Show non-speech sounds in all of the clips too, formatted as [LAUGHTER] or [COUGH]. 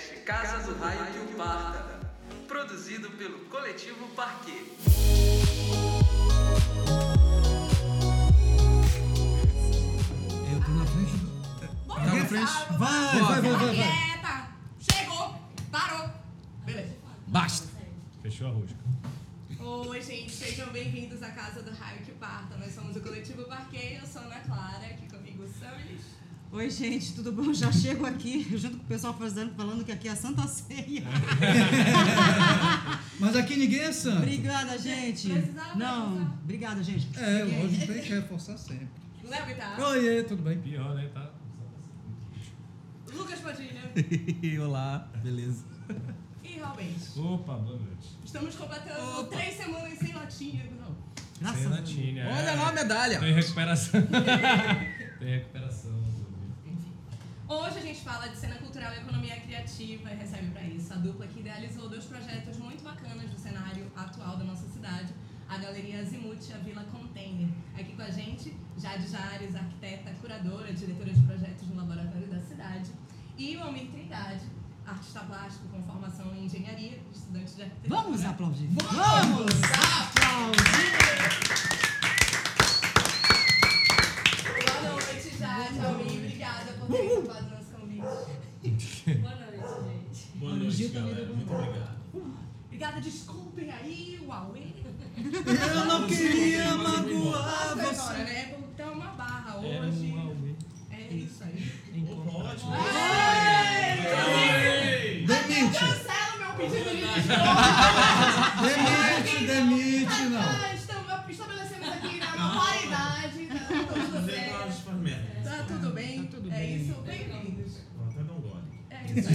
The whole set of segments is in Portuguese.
podcast Casa do Raio que o Parta, produzido pelo Coletivo Parquet. Eu tô na frente. Tá na frente? Vai, vai, vai, vai, vai. Quieta! Chegou! Parou! Beleza. Basta. Fechou a rosca. Oi, gente, sejam bem-vindos à Casa do Raio que Parta. Nós somos o Coletivo Parquet, eu sou a Ana Clara, aqui comigo o Samis. Oi, gente, tudo bom? Já chego aqui, [LAUGHS] junto com o pessoal fazendo, falando que aqui é a Santa Ceia. [LAUGHS] Mas aqui ninguém é santo. Obrigada, gente. Precisava Não, reforçar. obrigada, gente. É, hoje tem que [LAUGHS] reforçar sempre. Léo Guitar, Oiê, tudo bem? Pior, né? Tá. Lucas Padilha Olá, beleza? e Robens. Opa, boa noite. Estamos completando três semanas sem latinha. Não. Graças Sem a Deus. latinha. Olha lá a medalha. Tem recuperação. Tem recuperação. Hoje a gente fala de cena cultural e economia criativa e recebe para isso a dupla que idealizou dois projetos muito bacanas do cenário atual da nossa cidade, a Galeria Azimuth e a Vila Container. Aqui com a gente, Jade Jares, arquiteta, curadora, diretora de projetos no Laboratório da Cidade, e o Almir Trindade, artista plástico com formação em engenharia, estudante de arquitetura. Vamos aplaudir. Vamos aplaudir. Boa noite, gente. Boa noite, galera. deu Muito obrigado. Obrigada, desculpem aí o Aue. Eu não queria magoar você. embora, né? Então uma barra hoje. um Aue. É isso aí. Pode. Demite, Cancela o meu pedido de desculpa. [LAUGHS] demite, demite, não. Ah, estamos- Estabelecemos Tá tudo bem? Tá tudo é bem. isso. Bem-vindos. Ó, Até dá um gole. É isso aí.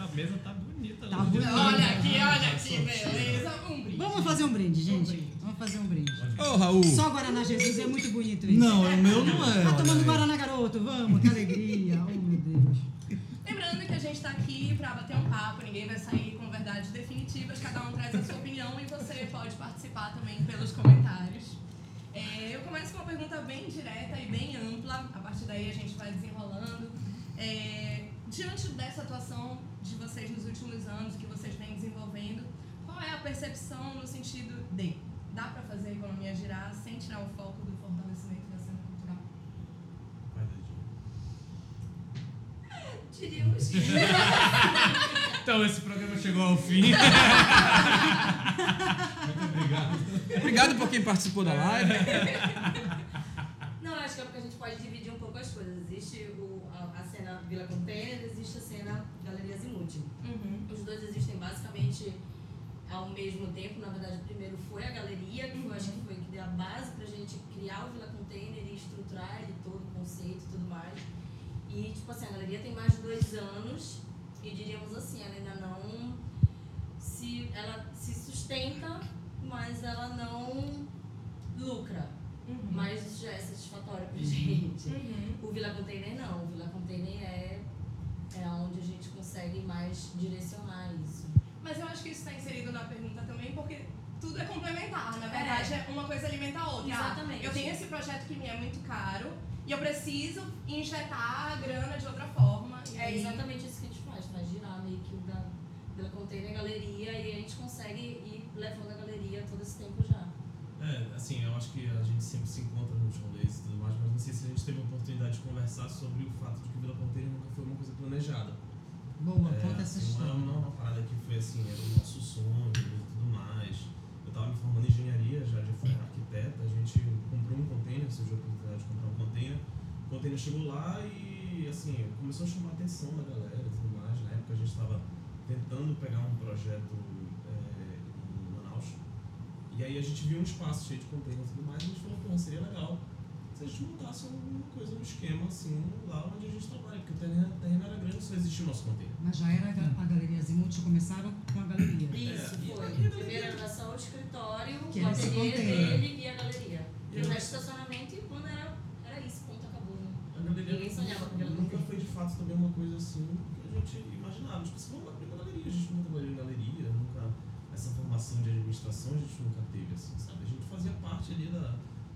[LAUGHS] A mesa tá bonita. Tá bonita. Olha aqui, olha aqui, beleza. Um brinde. Vamos fazer um brinde, Um gente. brinde. Vamos fazer um brinde. Ô, Raul. Só Guaraná Jesus é muito bonito isso. Não, o meu não é. Tá tomando. Guaraná, garoto? Vamos, que alegria. Oh, meu Deus. Lembrando que a gente tá aqui pra bater um papo, ninguém vai sair com verdades definitivas, cada um traz a sua opinião e você pode participar também pelos comentários. Eu começo com uma pergunta bem direta e bem ampla, a partir daí a gente vai desenrolando. É, diante dessa atuação de vocês nos últimos anos, que vocês vêm desenvolvendo, qual é a percepção no sentido de dá pra fazer a economia girar sem tirar o foco do fortalecimento da cena cultural? Vai, Dadinho. Diríamos. [LAUGHS] Então, esse programa chegou ao fim. [LAUGHS] Muito obrigado. Obrigado por quem participou da live. Não, acho que é porque a gente pode dividir um pouco as coisas. Existe o, a, a cena Vila Container, existe a cena Galeria Zimuth. Uhum. Os dois existem basicamente ao mesmo tempo. Na verdade, o primeiro foi a galeria, que eu acho que foi que deu a base pra gente criar o Vila Container e estruturar ele todo, o conceito e tudo mais. E, tipo assim, a galeria tem mais de dois anos e diríamos assim, ela ainda não se... Ela se sustenta, mas ela não lucra. Uhum. Mas isso já é satisfatório pra gente. Uhum. O Vila Container não. O Vila Container é, é onde a gente consegue mais direcionar isso. Mas eu acho que isso está inserido na pergunta também, porque tudo é complementar. Na verdade, é. uma coisa alimenta a outra. Exatamente. Eu tenho esse projeto que me é muito caro e eu preciso injetar a grana de outra forma. e É exatamente isso que a gente faz, faz girar meio que o da Vila Container Galeria e a gente consegue ir levando a galeria todo esse tempo já. É, assim, eu acho que a gente sempre se encontra nos rolês e tudo mais, mas não sei se a gente teve a oportunidade de conversar sobre o fato de que o Vila Container nunca foi uma coisa planejada. Boa, É, conta essa assim, história. Não é uma parada que foi assim, era o nosso sonho e tudo mais. Eu tava me formando em engenharia, já já fui arquiteta, a gente comprou um container, surgiu a oportunidade de comprar um container. O container chegou lá e assim, começou a chamar a atenção da galera e tudo mais. Na época a gente estava tentando pegar um projeto é, em Manaus. E aí a gente viu um espaço cheio de container e tudo mais, e a gente falou, pô, seria legal se a gente montasse alguma coisa, um esquema assim, lá onde a gente trabalha, porque o terreno, o terreno era grande, só existia o nosso container. Mas já era a Galeria Zimuth, já começaram com a galeria. Isso, e foi. a Primeiro era só o escritório, Que o ateliê container. dele e a galeria. E o resto estacionamento e o plano era, era isso, ponto, acabou. Né? A galeria Ninguém sonhava com nunca galeria. foi de fato também uma coisa assim que a gente imaginava. Tipo, assim, vamos abrir uma galeria. A gente nunca trabalhou em galeria, nunca. Essa formação de administração a gente nunca teve, assim, sabe? A gente fazia parte ali da.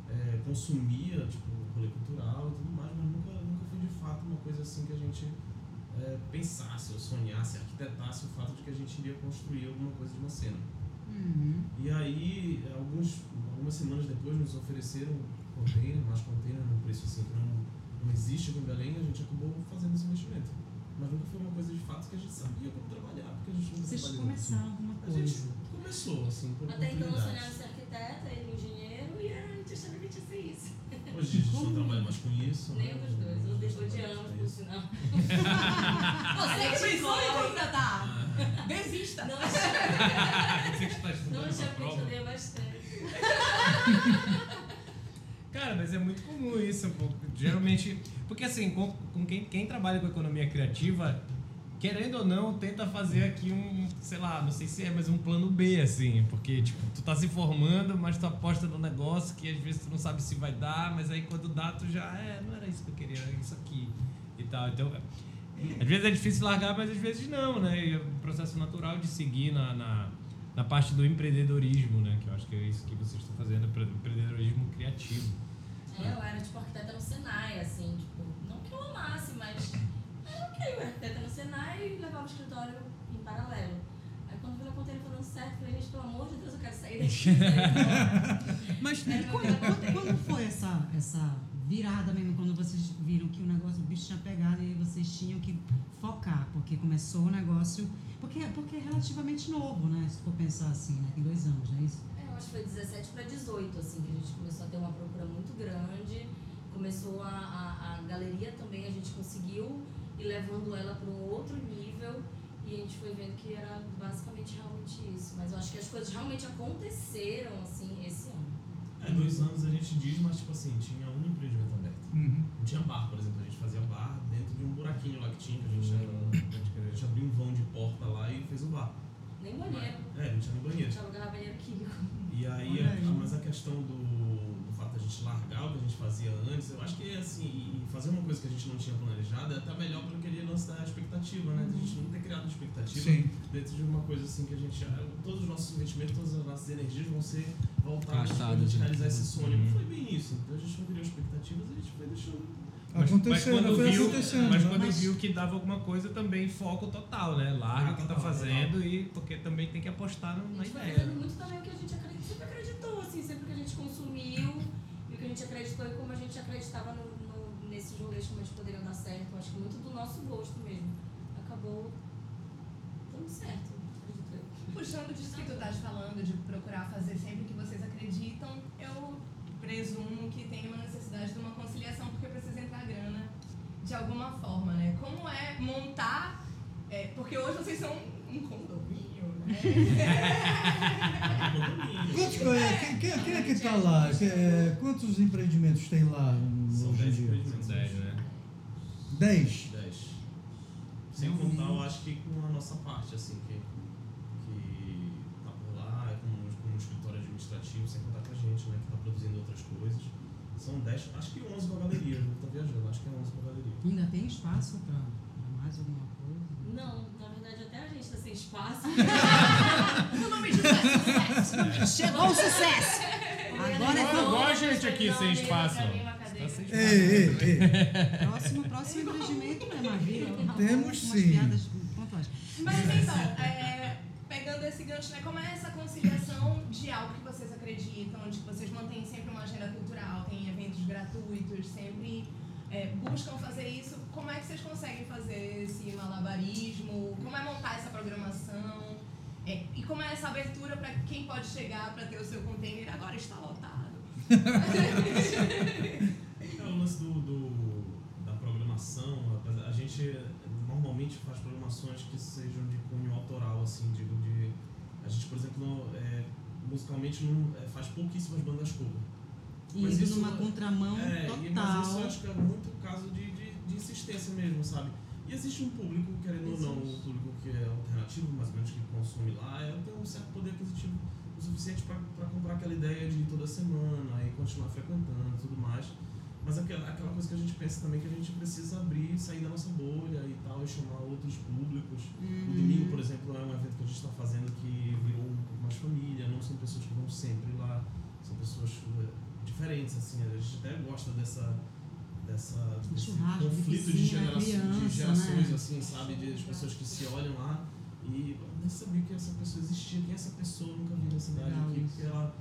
É, consumia, tipo, rolê cultural e tudo mais, mas nunca, nunca foi de fato uma coisa assim que a gente é, pensasse, ou sonhasse, arquitetasse o fato de que a gente iria construir alguma coisa de uma cena. Uhum. E aí, alguns, algumas semanas depois, nos ofereceram container, mais container, num preço assim que não, não existe aqui em Belém, a gente acabou fazendo esse investimento. Mas nunca foi uma coisa de fato que a gente sabia como trabalhar, porque a gente nunca Vocês começaram alguma A gente coisa. começou, assim, por Até então eu oportunidade. sonhava ser arquiteta, ele ser isso. Hoje a gente não trabalha mais com isso. Nenhum né? dos dois. A Eu gente de- com por sinal. [LAUGHS] Você que pensou em contratar. Desista. Não [LAUGHS] achei, Você que está não estudando achei pra porque a gente prova. odeia bastante. Cara, mas é muito comum isso. Geralmente. Porque assim, com, com quem, quem trabalha com economia criativa, querendo ou não, tenta fazer aqui um, sei lá, não sei se é, mas um plano B, assim. Porque, tipo, tu tá se formando, mas tu aposta no negócio que às vezes tu não sabe se vai dar, mas aí quando dá, tu já, é, não era isso que eu queria, era isso aqui e tal. Então. Às vezes é difícil largar, mas às vezes não, né? E é um processo natural de seguir na, na, na parte do empreendedorismo, né? Que eu acho que é isso que vocês estão fazendo, empre- empreendedorismo criativo. É, eu era tipo arquiteta no Senai, assim, tipo, não que eu amasse, mas ok, eu era arquiteta no Senai e levava o escritório em paralelo. Aí quando eu vi a container foi dando certo, eu falei, gente, pelo amor de Deus, eu quero sair daqui. [LAUGHS] Mas quando, quando- quando foi essa, essa virada mesmo, quando vocês viram que o negócio, o bicho tinha pegado e vocês tinham que focar, porque começou o negócio. Porque, porque é relativamente novo, né? Se for pensar assim, né? Tem dois anos, não é isso? É, eu acho que foi 17 para 18, assim, que a gente começou a ter uma procura muito grande. Começou a, a, a galeria também, a gente conseguiu ir levando ela para um outro nível e a gente foi vendo que era basicamente realmente isso. Mas eu acho que as coisas realmente aconteceram, assim, esse ano. É, dois anos a gente diz, mas tipo assim, tinha um empreendimento aberto. Uhum. Não tinha bar, por exemplo, a gente fazia bar dentro de um buraquinho lá que tinha, que a gente, a gente abriu um vão de porta lá e fez o bar. Nem banheiro. É, não tinha nem A banheiro. gente alugava banheiro químico. E aí, a- mas a questão do, gente largar o que a gente fazia antes, eu acho que assim, fazer uma coisa que a gente não tinha planejado é até melhor pelo aquele lance da expectativa, né? A gente não ter criado expectativa Sim. dentro de uma coisa assim que a gente. ah, Todos os nossos investimentos, todas as nossas energias vão ser voltadas para a né? realizar esse sonho. Uhum. Não foi bem isso. Então a gente não criou expectativas, a gente foi deixando. Mas- Acontecendo, mas quando foi viu, acontecendo. Mas né? quando Mas- viu que dava alguma coisa, também foco total, né? Larga o que tá Total, fazendo e porque também tem que apostar no- A na gente foi ideia. fazendo muito também o que a gente acredita, sempre acreditou, assim, sempre que a gente consumiu a gente acreditou e como a gente acreditava no, no, nesses rolês como eles poderiam dar certo. Acho que muito do nosso gosto mesmo. Acabou dando certo, acredito eu. Puxando disso que tu estás falando, de procurar fazer sempre que vocês acreditam, eu presumo que tem uma necessidade de uma conciliação, porque precisa entrar grana de alguma forma, né? Como é montar. é, porque hoje vocês são um né? [LAUGHS] Quantos, é, quem, quem- quem é que tá lá? É, quantos empreendimentos tem lá no- São hoje em 10 dia? empreendimentos. Dez, né? Dez. 10. Sem contar, eu acho que com a nossa parte, assim, que, que tá por lá, é com, com um escritório administrativo, sem contar com a gente, né, que tá produzindo outras coisas. São 10, acho que 11 com a galeria, eu tô viajando, acho que é 11 com a galeria. Ainda tem espaço para mais alguma coisa? Não, na verdade até a gente tá sem espaço. o nome disso é sucesso. Chegou o sucesso! [LAUGHS] Agora é Igual- igual a gente aqui, sem espaço. pra mim, uma cadeira. Sem Ei, ei, ei. Próximo, próximo empreendimento, né, Maravilha? [LAUGHS] Temos Umas sim. Mas então, é, pegando esse gancho, né, como é essa conciliação de algo que vocês acreditam, de que vocês mantêm sempre uma agenda cultural, tem eventos gratuitos, sempre é, buscam fazer isso, como é que vocês conseguem fazer esse malabarismo? Como é montar essa programação? É, e como é essa abertura para quem pode chegar para ter o seu container agora está lotado? [LAUGHS] É o lance do, do- da programação, a gente normalmente faz programações que sejam de cunho autoral, assim, digo, de... A gente, por exemplo, é, musicalmente não, é, faz pouquíssimas bandas cover. Mas indo isso- numa contramão É, e- mas total. isso eu acho que é muito caso de, de, de insistência mesmo, sabe? E existe um público, querendo ou não, o público que é alternativo, mais ou menos, que consome lá, é, tem um certo poder aquisitivo o suficiente para comprar aquela ideia de ir toda semana e continuar frequentando e tudo mais. Mas aquela, aquela coisa que a gente pensa também que a gente precisa abrir, sair da nossa bolha e tal, e chamar outros públicos. O domingo, por exemplo, é um evento que a gente está fazendo que virou um pouco mais família, não são pessoas que vão sempre lá, são pessoas eh, diferentes, assim, a gente até gosta dessa, dessa desse churrasco, de conflito de, a gerações, de criança, gerações, né? assim, sabe? De, de pessoas que se olham lá e nem sabia que essa pessoa existia, quem é essa pessoa, nunca vi na cidade Legal aqui, porque ela,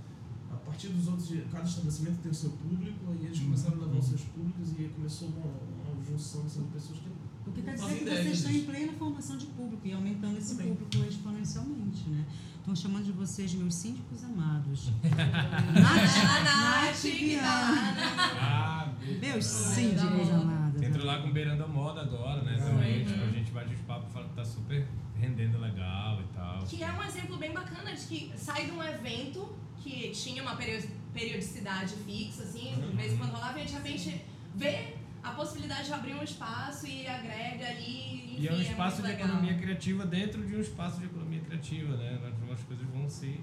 a partir dos outros, cada estabelecimento tem o seu público, aí eles começaram a levar os seus públicos e aí começou uma, uma junção assim, de pessoas que O que quer dizer que vocês estão em plena formação de público e aumentando esse Também. público exponencialmente, né? Estão chamando de vocês meus síndicos amados. A Nath, que tá lá, Meus síndicos Moda. amados. Entrou lá com Beiranda Moda agora, né? Também. Tipo, a gente bate os papos e fala que tá super rendendo legal e tal. Que é um exemplo bem bacana de que sai de um evento que tinha uma perio- periodicidade fixa, assim, de vez em quando rolava, e a gente de repente vê a possibilidade de abrir um espaço e agrega ali. E é um enfim, espaço muito de legal. economia criativa dentro de um espaço de economia criativa, né? As coisas vão se.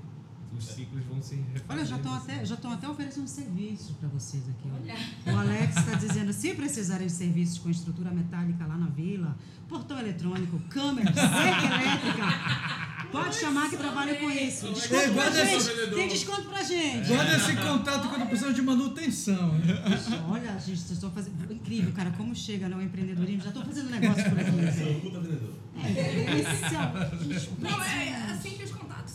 Os ciclos vão se refazendo. Olha, já estão até, já estão até oferecendo serviços para vocês aqui. olha. O Alex está dizendo, se precisarem de serviços com estrutura metálica lá na vila, portão eletrônico, câmera, cerca elétrica, pode chamar que trabalha com isso. Desconto pra gente. Tem desconto pra gente. Guarda esse contato quando precisamos de manutenção. né? Olha, gente, vocês estão fazendo... Incrível, cara, como chega no empreendedorismo. Já estão fazendo negócio por aqui. Você é velho. um puta vendedor. Esse é o- Não, é, é assim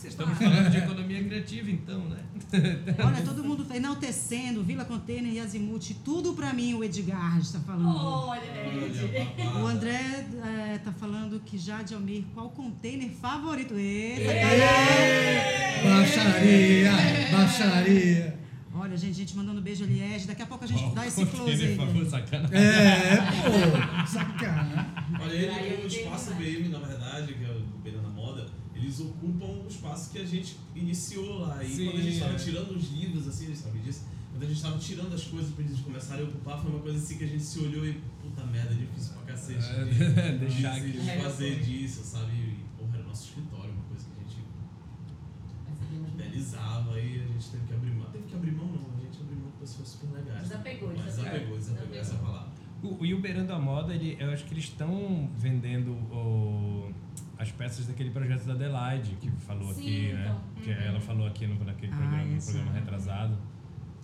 Estamos falando de economia criativa, então, né? [LAUGHS] Olha, todo mundo enaltecendo, Vila Container e Azimuth, tudo pra mim, o Edgar está falando. Olha. Olha, O André é, tá falando que Jade Almir, qual container favorito? Eita, Baixaria, baixaria. Olha, gente, gente mandando beijo ali, Ed. Daqui a pouco a gente dá esse close aí. Favor, sacanagem. É, pô, sacanagem. Olha, ele eu o espaço BM, na verdade, que é o eles ocupam o espaço que a gente iniciou lá. E Sim, quando a gente estava é. tirando os livros, assim, eles sabem disso, quando a gente estava tirando as coisas pra eles começarem a ocupar, foi uma coisa assim que a gente se olhou e, puta merda, é difícil pra cacete. É, de, [LAUGHS] deixar de, aqui. de fazer disso, sabe? E, porra, era o nosso escritório, uma coisa que a gente idealizava e a gente teve que abrir mão. Teve que abrir mão, não, a gente abriu mão de pessoas super legais. Desapegou, Mas desapegou. desapegou, desapegou, essa é a palavra. O, e o Beirando a Moda, ele, eu acho que eles estão vendendo o- as peças daquele projeto da Adelaide, que falou Sim, aqui, né? então. Que ela falou aqui no, naquele Ah, programa, no programa retrasado.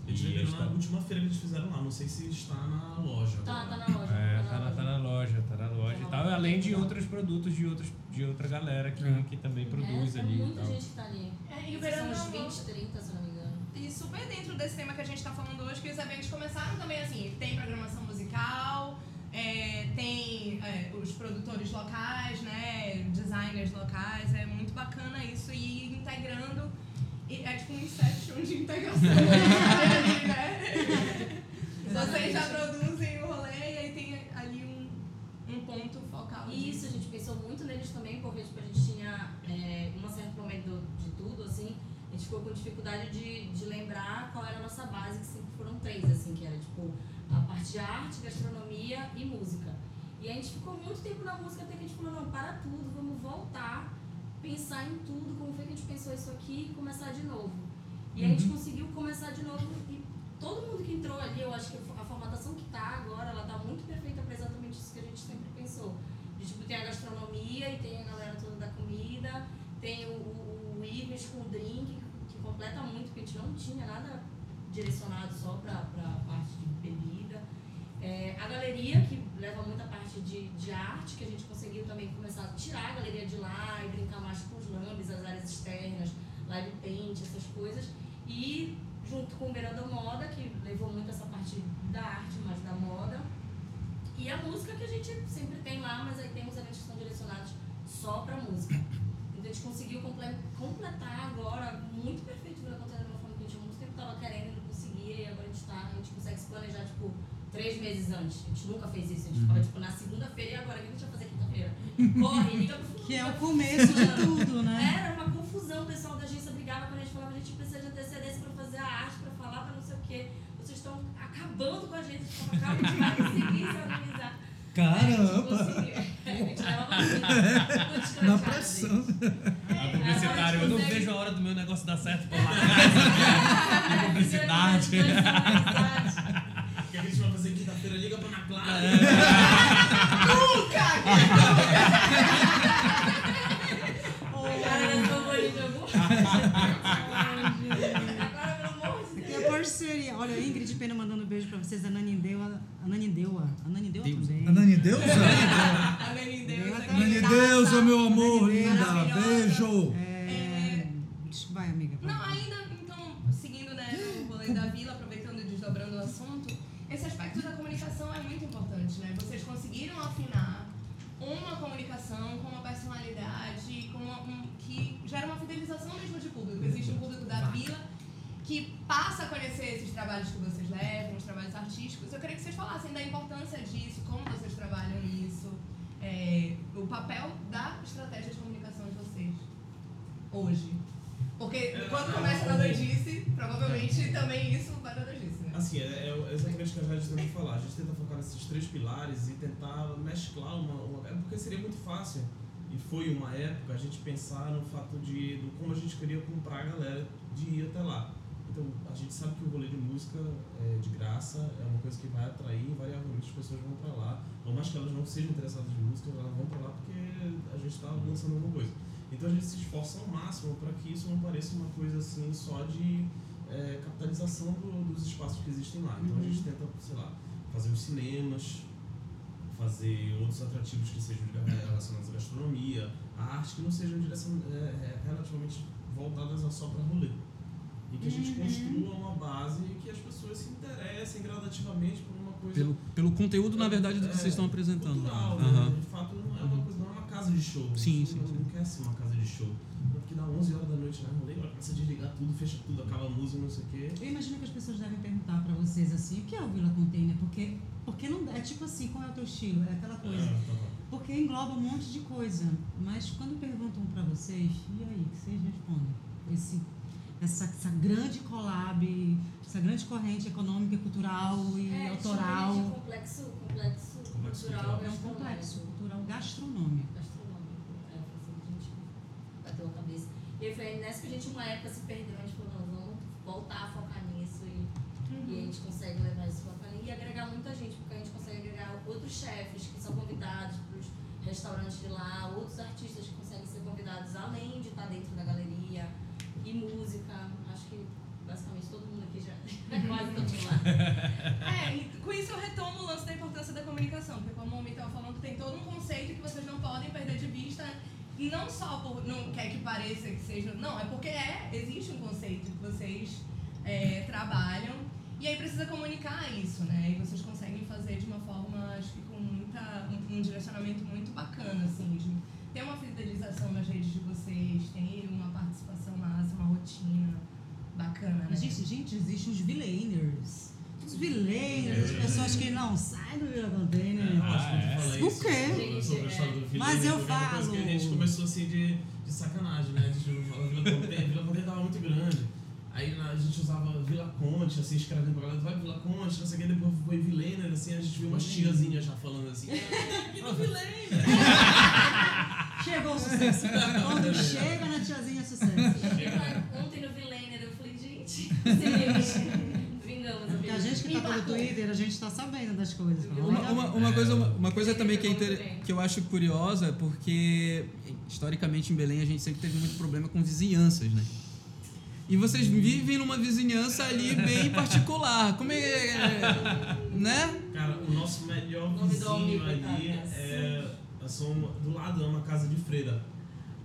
Eles E venderam está- na última feira que eles fizeram lá, não sei se está na loja. Tá, agora. tá na loja. É, tá na, tá na loja, tá na loja Tá e na tal. Além de outros produtos de, outros, de outra galera que, É. que também produz é, ali. Tem muita tal. gente que tá ali. É, e o São verão uns não 20, 30, se não me engano. E super dentro desse tema que a gente está falando hoje, que os eventos começaram também assim, tem programação musical, é, tem é, os produtores locais, né, designers locais, é muito bacana isso e integrando, e é tipo um inception de integração, né? [LAUGHS] Vocês já produzem o rolê e aí tem ali um, um ponto focal. E isso, a gente pensou muito neles também, porque tipo, a gente tinha é, um certo momento de tudo, assim, a gente ficou com dificuldade de, de lembrar qual era a nossa base, que sempre foram três, assim, que era tipo a parte de arte, gastronomia e música. E a gente ficou muito tempo na música até que a gente falou, não, para tudo, vamos voltar, pensar em tudo, como foi que a gente pensou isso aqui e começar de novo. E a gente conseguiu começar de novo e todo mundo que entrou ali, eu acho que a formatação que tá agora, ela tá muito perfeita para exatamente isso que a gente sempre pensou. De, tipo, tem a gastronomia e tem a galera toda da comida, tem o, o, o Ives com o drink, que completa muito, porque a gente não tinha nada direcionado só para a parte de bebida. É, a galeria, que leva muita parte de, de arte, que a gente conseguiu também começar a tirar a galeria de lá e brincar mais com os lambes, as áreas externas, live paint, essas coisas. E junto com o Beirando Moda, que levou muito essa parte da arte, mas da moda. E a música que a gente sempre tem lá, mas aí tem uns eventos que são direcionados só pra música. Então a gente conseguiu comple- completar agora muito perfeito o Vila Container de uma forma que a gente muito tempo tava querendo e não conseguia, e agora a gente tá, a gente consegue se planejar, tipo, três meses antes. A gente nunca fez isso, a gente fala, tipo, na segunda-feira e agora, o que a gente vai fazer quinta-feira? Corre, liga pro Que é o começo de tudo, né? Era uma confusão, o pessoal da agência brigava quando a gente falava, a gente precisa de antecedência pra fazer a arte, pra falar, pra não sei o quê. Vocês estão acabando com a gente, tipo, acaba de vai conseguir se organizar. Caramba! A gente leva [LAUGHS] Na pressão. A publicitária, eu não consegue- vejo a hora do meu negócio dar certo por lá. É, publicidade. O que a gente vai fazer quinta-feira? Liga pra Ana Clara. [LAUGHS] Cara, sou bonita, eu vou. Agora, pelo amor de Aqui Deus. é parceria. Olha, a Ingrid Pena mandando um beijo pra vocês. A Nanindeua. A Nanindeua. A Nanindeua também. A Nani Deusa. A Nani Deus Ela aqui. tá- Nani Deusa, meu amor, linda. Beijo. É... Vai, amiga. vai. Não, ainda, então, seguindo né, o rolê da vila, aproveitando e desdobrando o assunto, esse aspecto da comunicação é muito importante, né? Vocês conseguiram afinar uma comunicação com uma personalidade, com uma, um, que gera uma fidelização mesmo de público. Existe um público da vila que passa a conhecer esses trabalhos que vocês levam, os trabalhos artísticos. Eu queria que vocês falassem da importância disso, como vocês trabalham isso, é, o papel da estratégia de comunicação de vocês hoje. Porque quando começa na doidice, provavelmente também isso vai na doidice, né? Assim, é, é exatamente o que a gente tenta falar. A gente tenta focar nesses três pilares e tentar mesclar uma, uma. É porque seria muito fácil, e foi uma época, a gente pensar no fato de do como a gente queria comprar a galera de ir até lá. Então, a gente sabe que o rolê de música é de graça, é uma coisa que vai atrair, invariavelmente as pessoas vão pra lá. Por mais que elas não sejam interessadas em música, elas vão pra lá porque a gente tá lançando alguma coisa. Então a gente se esforça ao máximo para que isso não pareça uma coisa assim só de é, capitalização do- dos espaços que existem lá. Então a gente tenta, sei lá, fazer os cinemas, fazer outros atrativos que sejam liga- relacionados à gastronomia, a arte que não sejam direção, é, é, relativamente voltadas a só para rolê. E que a gente construa uma base e que as pessoas se interessem gradativamente por uma coisa Pelo, pelo conteúdo, na verdade, do que é, vocês estão apresentando. cultural, né? De fato, não é uma coisa, não é uma casa de show. Sim, sim, não, sim. não quer ser uma casa de show. Porque dá 11 horas da noite, né? Rolê, ela começa a desligar tudo, fecha tudo, acaba a música, não sei o quê. Eu imagino que as pessoas devem perguntar pra vocês assim, o que é o Vila Container? Porque, porque não é tipo assim, qual é o teu estilo? É aquela coisa. É, tá. Porque engloba um monte de coisa. Mas quando perguntam pra vocês, e aí, o que vocês respondem? Esse, essa, essa grande collab, essa grande corrente econômica, cultural e É, autoral. chama de complexo, complexo, Complexo cultural, cultural. É um complexo cultural gastronômico. É, foi assim que a gente bateu a cabeça. E foi nessa que a gente, uma época, se perdeu. A gente falou, não, vamos voltar a focar nisso. E, e a gente consegue levar isso pra frente. E agregar muita gente, porque a gente consegue agregar outros chefes que são convidados para os restaurantes de lá, outros artistas que conseguem ser convidados além de estar dentro da galeria. E música. Acho que basicamente todo mundo aqui já [LAUGHS] quase todo lá. É, e com isso eu retomo o lance da importância da comunicação, porque como o Homem estava falando, tem todo um conceito que vocês não podem perder de vista, e não só por não quer que pareça que seja, não, é porque é, existe um conceito que vocês é, trabalham, e aí precisa comunicar isso, né? E vocês conseguem fazer de uma forma, acho que com muita, um, um direcionamento muito bacana, assim, de ter uma fidelização nas redes de vocês, ter uma participação massa, uma rotina bacana, né? Mas, gente, gente, existem os villainers. Os villainers, as pessoas que não saem do Vila Container. Eu acho que é? eu falei O isso quê? sobre- sobre a história do Vila Mas eu é falo. a gente começou assim de, de sacanagem, né? De falar Vila Container, Vila Container tava muito grande. Aí a gente usava Vila Conte, assim, escrevendo pra galera, vai Vila Conte, não sei o que, depois foi Vilainer, assim, a gente viu umas tiazinhas já falando assim, [LAUGHS] "Ah, aqui no Vilainer. Chegou o sucesso. Quando chega na tiazinha, é sucesso. Ontem no Villainer, eu falei, gente, Porque a gente que tá pelo Twitter, a gente tá sabendo das coisas. Uma, uma, uma coisa, uma, uma coisa também que, é inter- que eu acho curiosa é porque, historicamente, em Belém a gente sempre teve muito problema com vizinhanças, né? E vocês vivem numa vizinhança ali bem [LAUGHS] particular. Como é. né? Cara, o nosso melhor vizinho ali coitadas. é, são, do lado é uma casa de freira.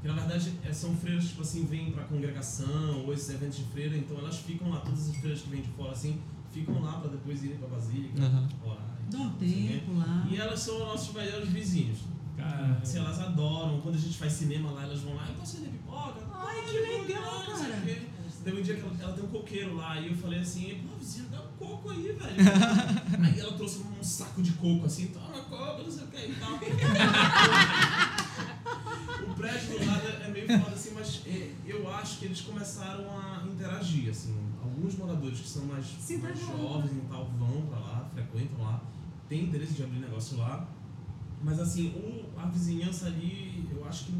Que na verdade é- são freiras, tipo assim, vêm pra congregação ou esses eventos de freira, então elas ficam lá, todas as freiras que vêm de fora assim, ficam lá pra depois irem pra Basílica, Aham. orar. Dá um tempo lá. E elas são os nossos melhores vizinhos. Cara, Assim, elas adoram. Quando a gente faz cinema lá, elas vão lá, eu posso vender pipoca? Ai, que legal, pode, não sei o cara. quê. Teve um dia que ela, ela tem um coqueiro lá e eu falei assim, pô, vizinho, dá um coco aí, velho. [LAUGHS] aí ela trouxe um saco de coco assim, toma coco, não sei o que e tal. [LAUGHS] o prédio do lado é meio foda assim, mas é, eu acho que eles começaram a interagir, assim. Alguns moradores que são mais, Sim, mais tá jovens e tal vão pra lá, frequentam lá, têm interesse de abrir negócio lá. Mas assim, o, a vizinhança ali, eu acho que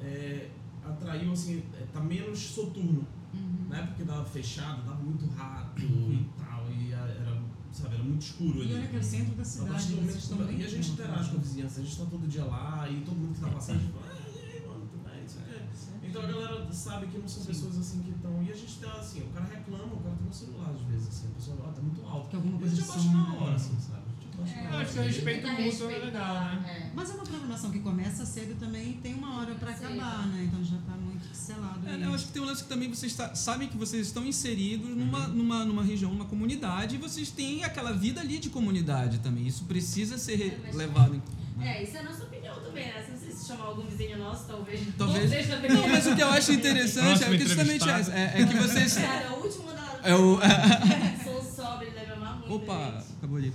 é, atraiu assim, é, tá menos soturno. Uhum. Na época que dava fechado, dava muito rato e tal, e a- era, sabe, era muito escuro ali. E olha que é o centro da A cidade, momento bem e a gente dentro. interage com a vizinhança, a gente tá todo dia lá e todo mundo que tá passando, a gente fala, Então a galera sabe que não são pessoas assim que estão. E a gente tá assim, o cara reclama, o cara tem um celular às vezes, assim, a pessoa, ah, tá muito alto. Que alguma E a coisa gente abaixa na hora, né? assim, sabe? A gente Eu acho que o respeito Tentar mútuo é respeitar, legal, né? é. Mas é uma programação que começa cedo também e tem uma hora pra Cedo. acabar, né? Então já tá muito selado. É, né, eu acho que tem um lance que também vocês tá- sabem que vocês estão inseridos numa, Uhum. numa, numa região, numa comunidade, e vocês têm aquela vida ali de comunidade também. Isso precisa ser É, levado em É, isso é a nossa opinião também, né? Chamar algum vizinho nosso, talvez. Talvez. [LAUGHS] Não, mas o que eu acho interessante é que justamente é, é, é que vocês. Cara, é o último da. É o. [LAUGHS] Sou sobre, ele deve amar muito. Opa, gente. acabou ali.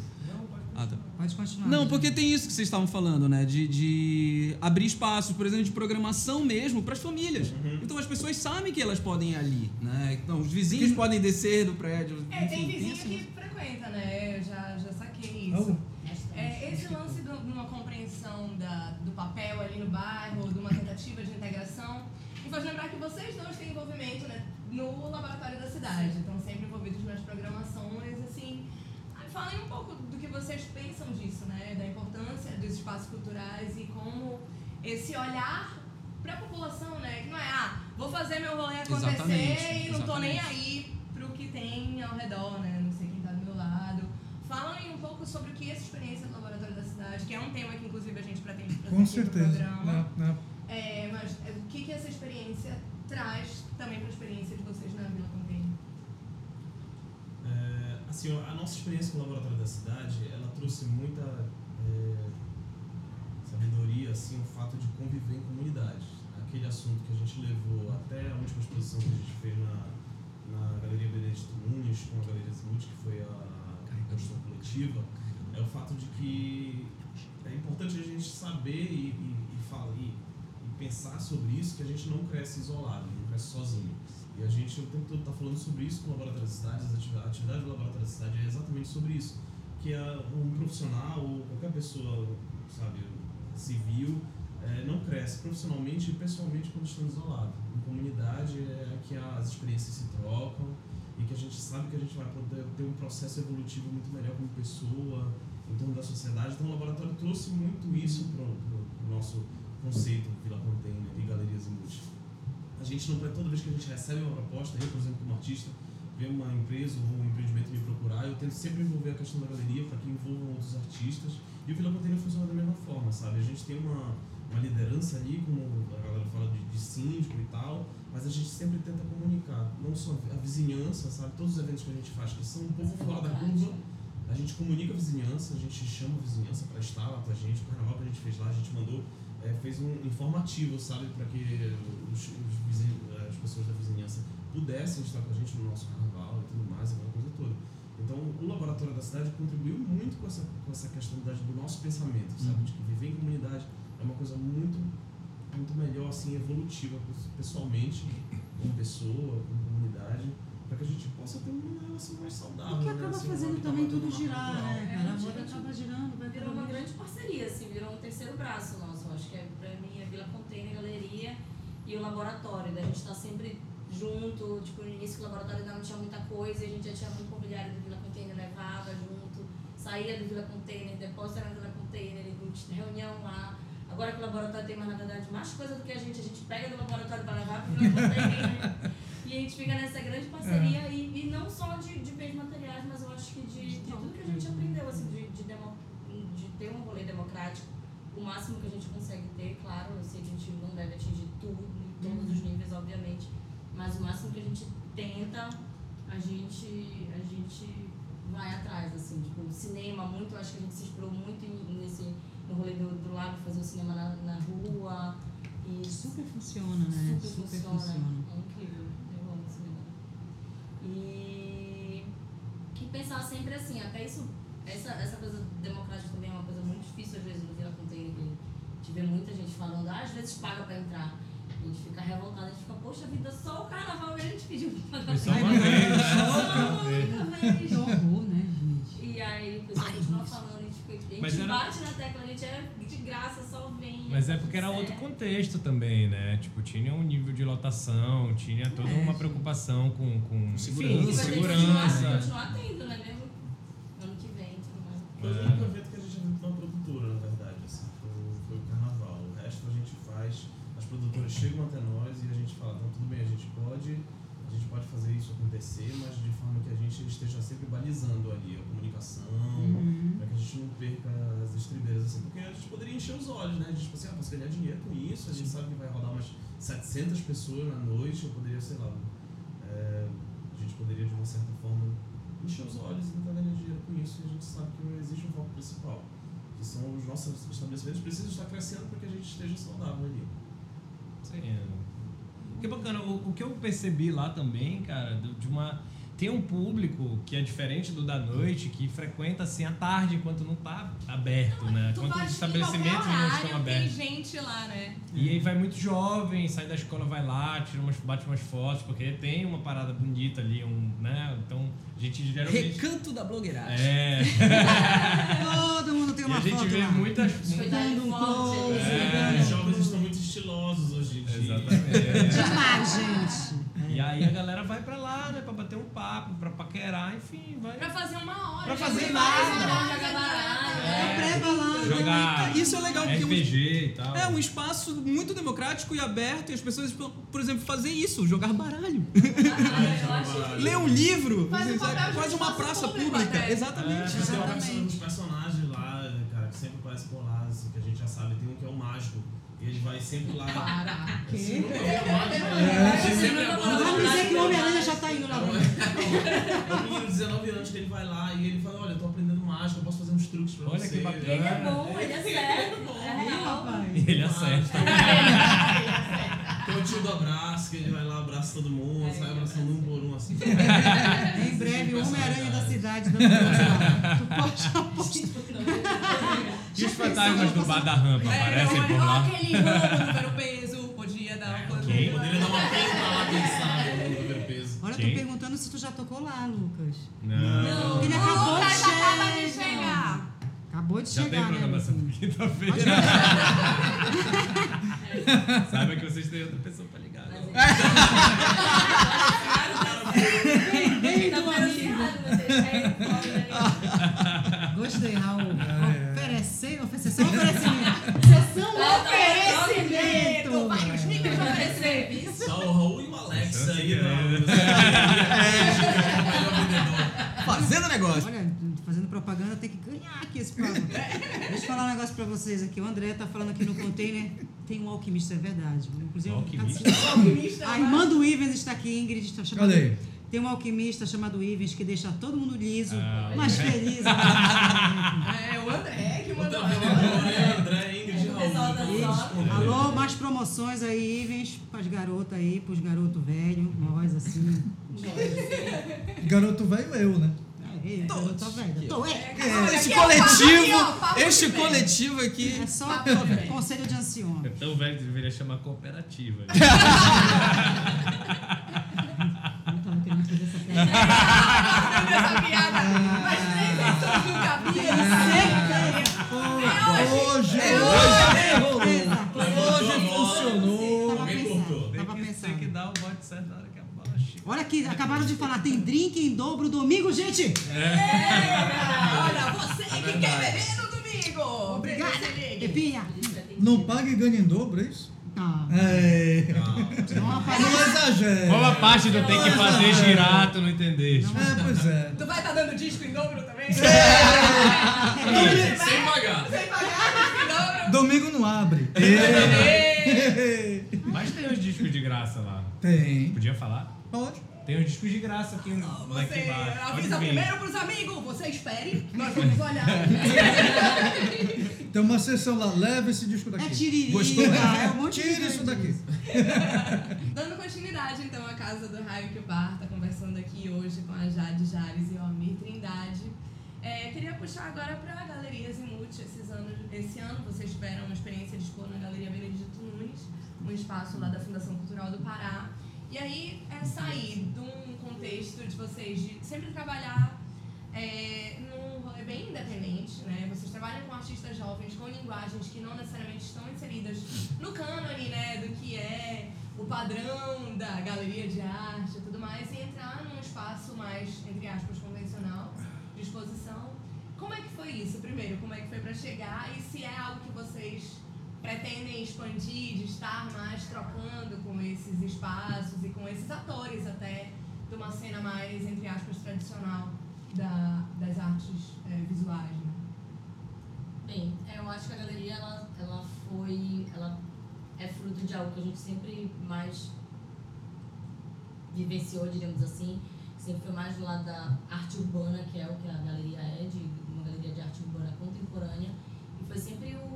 Ah, tá. Pode continuar. Não, gente. porque tem isso que vocês estavam falando, né? De, de abrir espaços, por exemplo, de programação mesmo para as famílias. Uhum. Então as pessoas sabem que elas podem ir ali, né? Então os vizinhos podem descer do prédio. É, tem enfim, vizinho isso. que frequenta, né? Eu já, já saquei isso. Oh. É, esse lance de uma compreensão da, do papel ali no bairro, de uma tentativa de integração, me faz lembrar que vocês dois têm envolvimento né, no laboratório da cidade, estão sempre envolvidos nas programações, assim. aí Falem um pouco do que vocês pensam disso, né? Da importância dos espaços culturais e como esse olhar para a população, né? Que não é, ah, vou fazer meu rolê acontecer Exatamente, e não tô nem aí pro que tem ao redor, né? Não sei quem tá do meu lado. Falem um pouco sobre o que é essa experiência do Laboratório da Cidade, que é um tema que inclusive a gente pretende trazer Com aqui pro certeza. programa. Na- na- É, mas é, o que, que essa experiência traz também para a experiência de vocês na Vila Container? É, assim, a nossa experiência com o Laboratório da Cidade, ela trouxe muita é, sabedoria, assim, o fato de conviver em comunidade. Aquele assunto que a gente levou até a última exposição que a gente fez na, na Galeria Benedito Nunes, com a Galeria Smut, que foi a construção coletiva, é o fato de que é importante a gente saber e, e, e, fala- e- e pensar sobre isso, que a gente não cresce isolado, não cresce sozinho. E a gente o tempo todo está falando sobre isso com o Laboratório da Cidade, as ativi- a atividade do Laboratório da Cidade é exatamente sobre isso. Que é um profissional ou qualquer pessoa, sabe, civil, eh, não cresce profissionalmente e pessoalmente quando estão isolados. Em comunidade é que as experiências se trocam e que a gente sabe que a gente vai poder ter um processo evolutivo muito melhor como pessoa, em torno da sociedade. Então o laboratório trouxe muito isso para o nosso conceito Vila Container e Galerias Multi. A gente não, toda vez que a gente recebe uma proposta, eu, por exemplo, como artista, vem uma empresa ou um empreendimento me procurar, eu tento sempre envolver a questão da galeria para que envolvam outros artistas. E o Vila Container funciona da mesma forma, sabe? A gente tem uma, uma liderança ali, como a galera fala de, de síndico e tal, mas a gente sempre tenta comunicar, não só a vizinhança, sabe? Todos os eventos que a gente faz, que são um pouco fora da curva, a gente comunica a vizinhança, a gente chama a vizinhança para estar lá com a gente. O carnaval que a gente fez lá, a gente mandou, eh, fez um informativo, sabe, para que os, os as pessoas da vizinhança pudessem estar com a gente no nosso carnaval e tudo mais, aquela coisa toda. Então, o laboratório da cidade contribuiu muito com essa, com essa questão do nosso pensamento, sabe, de que viver em comunidade é uma coisa muito, muito melhor, assim, evolutiva pessoalmente, como pessoa, como para que a gente possa ter uma relação mais saudável. O que né, acaba assim, fazendo também tudo girar, natural. né, É, cara? A roda acaba girando, vai Virou uma grande parceria, assim, virou um terceiro braço nosso. Eu acho que é, pra mim é Vila Container, Galeria e o laboratório. Daí a gente tá sempre junto, tipo, no início o laboratório ainda não tinha muita coisa, a gente já tinha muito mobiliário do Vila Container, levava junto, saía do Vila Container, depósito era no Vila Container, reunião lá. Agora que o laboratório tem mais, na verdade, mais coisa do que a gente, a gente pega do laboratório para levar pro Vila Container. E a gente fica nessa grande parceria e, e não só de, de bens materiais, mas eu acho que de, de tudo que a gente aprendeu, assim, de, de, demo, de ter um rolê democrático, o máximo que a gente consegue ter, claro, eu sei que a gente não deve atingir tudo, em todos os níveis, obviamente, mas o máximo que a gente tenta, a gente, a gente vai atrás, assim, tipo, o cinema, muito, eu acho que a gente se inspirou muito nesse, no rolê do, do lago, fazer o cinema na, na rua, e Super funciona, né? Super, funciona. É incrível. Eu amo cinema. E, e pensar sempre assim, até isso, essa, essa coisa democrática também é uma coisa muito difícil às vezes no Vila Container, que a gente vê muita gente falando, ah, às vezes paga pra entrar. A gente fica revoltado, a gente fica, poxa vida, só o carnaval que a gente pediu pra pagar. Só uma vez. [LAUGHS] Só uma única vez. Que horror, né, gente? E aí o pessoal continua falando, a gente, gente Mas era- bate na tecla, a gente é de graça, só vem. Mas é porque era outro certo. contexto também, né? Tipo, tinha um nível de lotação, tinha toda uma preocupação com, com segurança. Vai que segurança. continuar, continuar tendo, né? Mesmo ano que vem tudo mais. Foi o É. único evento que a gente abriu uma produtora, na verdade, assim, foi, foi o carnaval. O resto a gente faz, as produtoras chegam até nós e a gente fala, então tudo bem, a gente pode, a gente pode fazer isso acontecer, mas de forma que a gente esteja sempre balizando ali a comunicação, Uhum. para que a gente não as estribeiras, assim, porque a gente poderia encher os olhos, né? De, tipo assim, ah, posso ganhar dinheiro com isso, a gente sabe que vai rodar umas 700 pessoas na noite, eu poderia, sei lá, é, a gente poderia de uma certa forma encher os olhos e tentar ganhar dinheiro com isso, e a gente sabe que não existe um foco principal, que são os nossos estabelecimentos precisam estar crescendo para que a gente esteja saudável ali. Sim. Que bacana. O, o que eu percebi lá também, cara, de uma. Tem um público que é diferente do da noite, que frequenta assim à tarde, enquanto não tá aberto, né? Enquanto os em estabelecimentos não estão Tem abertos. gente lá, né? E aí vai muito jovem, sai da escola, vai lá, tira umas, bate umas fotos, porque tem uma parada bonita ali, um, né? Então a gente geralmente. Recanto da blogueiragem. É. [LAUGHS] Todo mundo tem uma a gente foto vê lá. muitas. Dando um close, É. Os jovens estão muito estilosos hoje. Exatamente. Demais, gente. E aí a galera vai pra lá, né? Pra bater um papo, pra paquerar, enfim, vai. Pra fazer uma hora. Pra já fazer nada. jogar baralho. É. Preva lá. Jogar Isso é legal, porque um- RPG e tal. É um espaço muito democrático e aberto e as pessoas, por exemplo, fazer isso, jogar baralho. acho [LAUGHS] Ler um livro, Faz um papel quase uma praça pública. até. Exatamente. Tem uma Exatamente. perso- uns personagens lá, cara, que sempre aparecem por lá, assim, que a gente já sabe. Tem um que é o mágico. Sempre lá. Para. Sim, não, é sempre aborda Vamos dizer que o. Homem-Aranha já tá indo lá. É um menino de 19 anos que ele vai lá e ele fala, olha, eu tô aprendendo mágica, eu posso fazer uns truques pra Olha você. que bacana. Ele é bom, ele é [LAUGHS] certo. É Ih, real. papai. Ele acerta. Tem o tio do abraço, que ele vai lá, abraça todo mundo, sai abraçando um por um, assim. [LAUGHS] Em breve, o Homem-Aranha da cidade dando lá. [LAUGHS] Tu pode apostar. E os fantasmas do bar da rampa É, aparecem olha, por lá. aquele ramo no ver o peso. Podia dar uma coisa. Quem? Poderia dar uma quem sabe, no ver peso. Olha, eu Quem? tô perguntando se tu já tocou lá, Lucas. Não. Ele acabou de Lucas acaba de chegar. chegar. Acabou de Já tem chegar, né? programação Lucas? por quinta-feira. [LAUGHS] Saiba que vocês têm outra pessoa pra ligar. né? Bem [LAUGHS] Tá do amigo. Gostei, Raul. Oferecer, oferecer, oferecimento. Sessão Tá, tá, oferecimento. Vai pros níveis de oferecer. Só o Raul e o Alex aí, É. não. Melhor vendedor. Fazendo negócio. Olha, fazendo propaganda tem que ganhar aqui esse papo. Deixa eu falar um negócio pra vocês aqui. O André tá falando aqui no container. Tem um alquimista, é verdade. Inclusive, Alquimista? a irmã do Ivens está aqui, Ingrid está chamando. Cadê? Tem um alquimista chamado Ivens que deixa todo mundo liso, Ah, mais feliz. [LAUGHS] É, o André que mandou. André, Ingrid Raul. Todos respondendo. Alô, mais promoções aí, Ivens, pras garotas aí, pros garotos velhos, nós assim. Garoto velho eu, né? Garota velha. Tô, é, Esse Aqui, ó, coletivo, este velho. coletivo aqui. é só conselho de ancião. Então o velho deveria chamar cooperativa. [LAUGHS] aqui, acabaram de falar, tem drink em dobro domingo, gente! Olha, você que quer beber no domingo. Obrigada. Pepinha! Não paga e ganha em dobro, é isso? Tá. É. Não Não exagera. Qual a parte do tem que fazer girar, tu não entendeste? É, pois é. Tu vai estar dando disco em dobro também? Sem pagar. Sem pagar disco em dobro? Domingo não abre. Mas tem os discos de graça lá. Tem. Podia falar? Pode. Tem os discos de graça aqui, lá aqui Você embaixo. Avisa primeiro pros amigos. Você espere, nós vamos olhar. Tem uma sessão lá. Leva esse disco daqui. É tiririca, Gostou? é um monte Tira isso daqui. [LAUGHS] Dando continuidade, então, à casa do Raio que o Bar tá conversando aqui hoje com a Jade Jales e o Amir Trindade. É, queria puxar agora para a Galeria Zimuth. Esses anos, esse ano vocês tiveram uma experiência de expor na Galeria Benedito Nunes, um espaço lá da Fundação Cultural do Pará. E aí é sair de um contexto de vocês de sempre trabalhar é, num rolê bem independente, né? Vocês trabalham com artistas jovens, com linguagens que não necessariamente estão inseridas no cânone, né? Do que é o padrão da galeria de arte e tudo mais, e entrar num espaço mais, entre aspas, convencional, de exposição. Como é que foi isso? Primeiro, como é que foi para chegar e se é algo que vocês pretendem expandir, de estar mais trocando com esses espaços e com esses atores até de uma cena mais, entre aspas, tradicional da, das artes eh, visuais, né? Bem, é, eu acho que a galeria ela, ela foi. Ela é fruto de algo que a gente sempre mais vivenciou, digamos assim. Sempre foi mais do lado da arte urbana, que é o que a galeria é, de uma galeria de arte urbana contemporânea. E foi sempre o,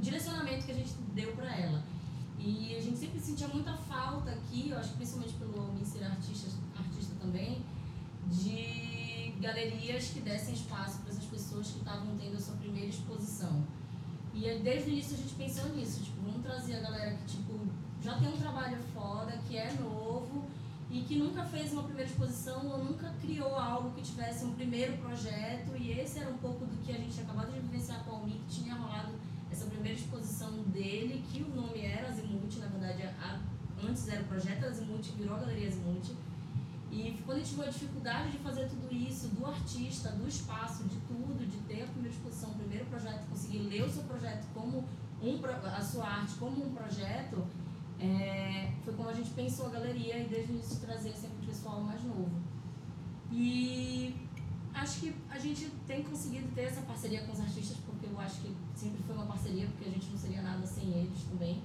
direcionamento que a gente deu para ela. E a gente sempre sentia muita falta aqui, eu acho que principalmente pelo Almir ser artista, artista também, de galerias que dessem espaço para essas pessoas que estavam tendo a sua primeira exposição. E desde o início a gente pensou nisso, tipo, vamos trazer a galera que tipo, já tem um trabalho foda, que é novo e que nunca fez uma primeira exposição ou nunca criou algo que tivesse um primeiro projeto. E esse era um pouco do que a gente acabado de vivenciar com o Almir, que tinha rolado essa primeira exposição dele, que o nome era Azimuth, na verdade, a, antes era o projeto Azimuth, virou a Galeria Azimuth. E quando a gente viu a dificuldade de fazer tudo isso, do artista, do espaço, de tudo, de ter a primeira exposição, o primeiro projeto, conseguir ler o seu projeto como um, a sua arte como um projeto, é, foi como a gente pensou a galeria e desde o início trazer sempre o pessoal mais novo. E acho que a gente tem conseguido ter essa parceria com os artistas, eu acho que sempre foi uma parceria, porque a gente não seria nada sem eles também.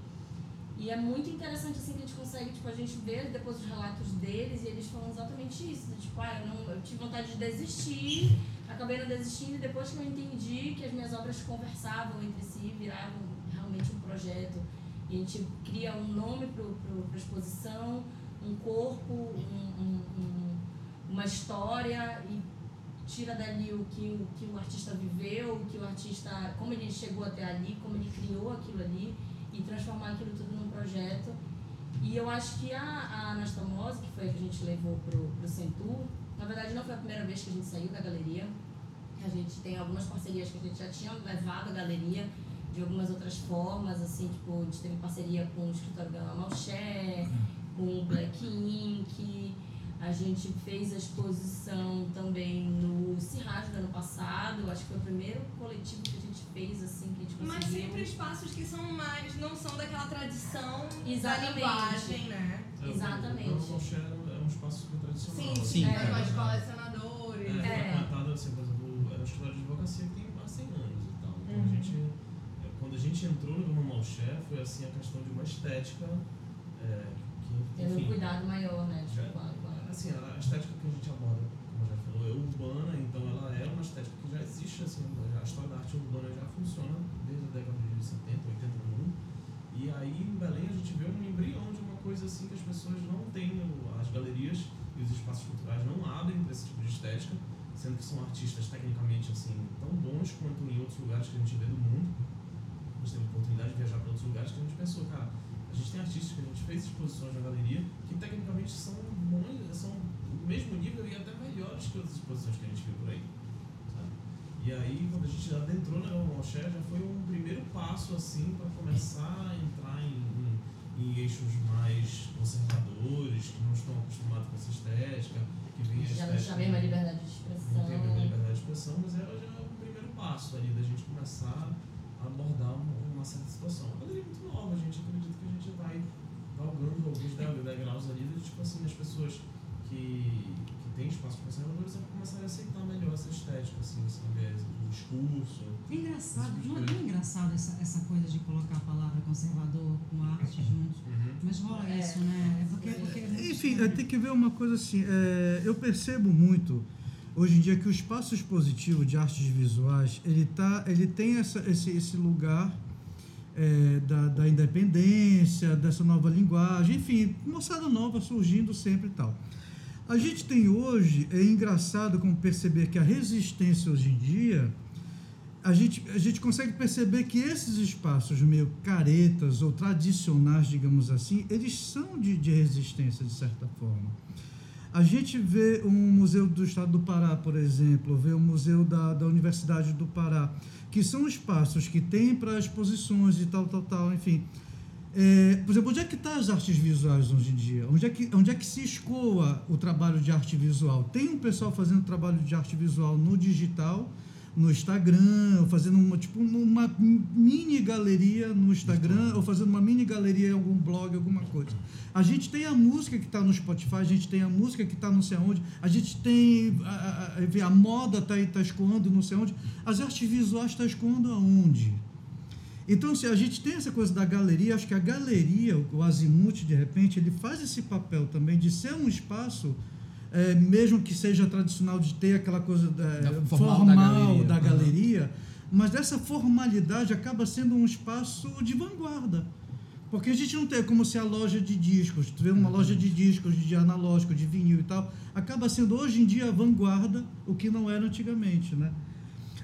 E é muito interessante assim que a gente consegue, tipo, a gente ver depois os relatos deles e eles falam exatamente isso. né? Tipo, ah, eu, não, eu tive vontade de desistir, acabei não desistindo e depois que eu entendi que as minhas obras conversavam entre si, viravam realmente um projeto. E a gente cria um nome para a exposição, um corpo, um- um- um- uma história e tira dali o que, o que o artista viveu, o que o artista, como ele chegou até ali, como ele criou aquilo ali e transformar aquilo tudo num projeto. E eu acho que a, a Anastomose, que foi a que a gente levou pro, pro Centur, na verdade não foi a primeira vez que a gente saiu da galeria. A gente tem algumas parcerias que a gente já tinha levado a galeria de algumas outras formas, assim, tipo, a gente teve parceria com o escritório Gama Malché, com o Black Ink, a gente fez a exposição também no Cirrage do ano passado, acho que foi o primeiro coletivo que a gente fez, assim, que a gente conseguiu. Mas sempre espaços que são mais. não são daquela tradição da Exatamente. linguagem, né? É, o- Exatamente. O Malcher é um espaço super tradicional. Sim, assim, Sim. é, é, mais colecionadores. É, É. frequentado, assim, por exemplo, é um escritório de advocacia que tem quase 100 anos e tal. Então, Uhum. a gente, é, quando a gente entrou no Malcher, foi assim a questão de uma estética é, que, Tendo um enfim, cuidado maior, né? Tipo, com com Assim, a estética que a gente aborda, como já falou, é urbana, então ela é uma estética que já existe, assim, a história da arte urbana já funciona desde a década de 70, 80 no mundo. E aí em Belém a gente vê um embrião de uma coisa assim que as pessoas não têm, as galerias e os espaços culturais não abrem para esse tipo de estética, sendo que são artistas tecnicamente assim tão bons quanto em outros lugares que a gente vê do mundo. A gente teve a oportunidade de viajar para outros lugares que a gente pensou, cara, a gente tem artistas que a gente fez exposições na galeria que tecnicamente são bons, são do mesmo nível e até melhores que outras exposições que a gente viu por aí. sabe? E aí, quando a gente adentrou na Galmonché, já foi um primeiro passo assim para começar a entrar em, em, em eixos mais conservadores, que não estão acostumados com essa estética, que vem a Já não tinha a mesma liberdade de Não expressão. tem a mesma liberdade de expressão, mas já o primeiro passo ali da gente começar abordar uma, uma certa situação. A galeria é muito nova, a gente acredita que a gente vai galgando alguns deg- degraus ali, de, tipo assim, as pessoas que, que têm espaços conservadores a começarem a aceitar melhor essa estética, assim, esse viés, o discurso. É engraçado, tipo não é tão engraçado essa, essa coisa de colocar a palavra conservador com arte [LAUGHS] junto. Mas rola É. isso, né? É porque, porque é Enfim, tem que ver uma coisa assim. é, eu percebo muito hoje em dia que o espaço expositivo de artes visuais ele tá, ele tem essa, esse, esse lugar é, da, da independência, dessa nova linguagem, enfim, moçada nova surgindo sempre e tal. A gente tem hoje, é engraçado como perceber que a resistência hoje em dia, a gente, a gente consegue perceber que esses espaços meio caretas ou tradicionais, digamos assim, eles são de, de resistência, de certa forma. A gente vê um museu do estado do Pará, por exemplo, vê o museu da, da Universidade do Pará, que são espaços que tem para exposições e tal, tal, tal, enfim. É, por exemplo, onde é que estão as artes visuais hoje em dia? Onde é, que, onde é que se escoa o trabalho de arte visual? Tem um pessoal fazendo trabalho de arte visual no digital, no Instagram, ou fazendo uma, tipo, uma mini galeria no Instagram, ou fazendo uma mini galeria em algum blog, alguma coisa. A gente tem a música que está no Spotify, a gente tem a música que está não sei aonde, a gente tem a, a, a moda está tá escoando não sei onde, as artes visuais estão escoando aonde? Então, se a gente tem essa coisa da galeria, acho que a galeria, o Azimuth, de repente, ele faz esse papel também de ser um espaço é, mesmo que seja tradicional de ter aquela coisa é, formal, formal, da galeria, da galeria uhum. mas dessa formalidade acaba sendo um espaço de vanguarda. Porque a gente não tem como se a loja de discos, tu vê uma uhum. loja de discos, de analógico, de vinil e tal, acaba sendo hoje em dia a vanguarda, o que não era antigamente, né?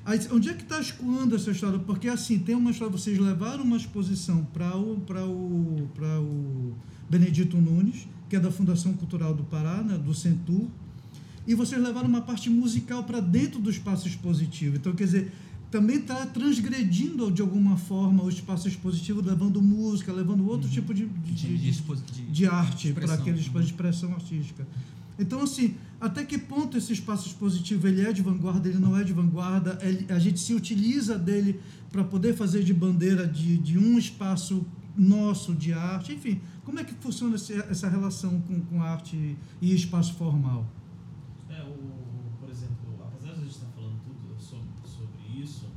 Aí, onde é que está escoando essa história? Porque assim, tem uma história, vocês levaram uma exposição para o, o, o Benedito Nunes, que é da Fundação Cultural do Pará, né, do Centur, e vocês levaram uma parte musical para dentro do espaço expositivo. Então, quer dizer, também está transgredindo de alguma forma o espaço expositivo, levando música, levando outro uhum. tipo de, de, de, de, de arte para aquele espaço de expressão artística. Então, assim, até que ponto esse espaço expositivo ele é de vanguarda, ele não é de vanguarda, ele, a gente se utiliza dele para poder fazer de bandeira de, de um espaço nosso de arte, enfim, como é que funciona essa relação com, com arte e espaço formal? É, o, por exemplo, apesar de a gente estar falando tudo sobre, sobre isso,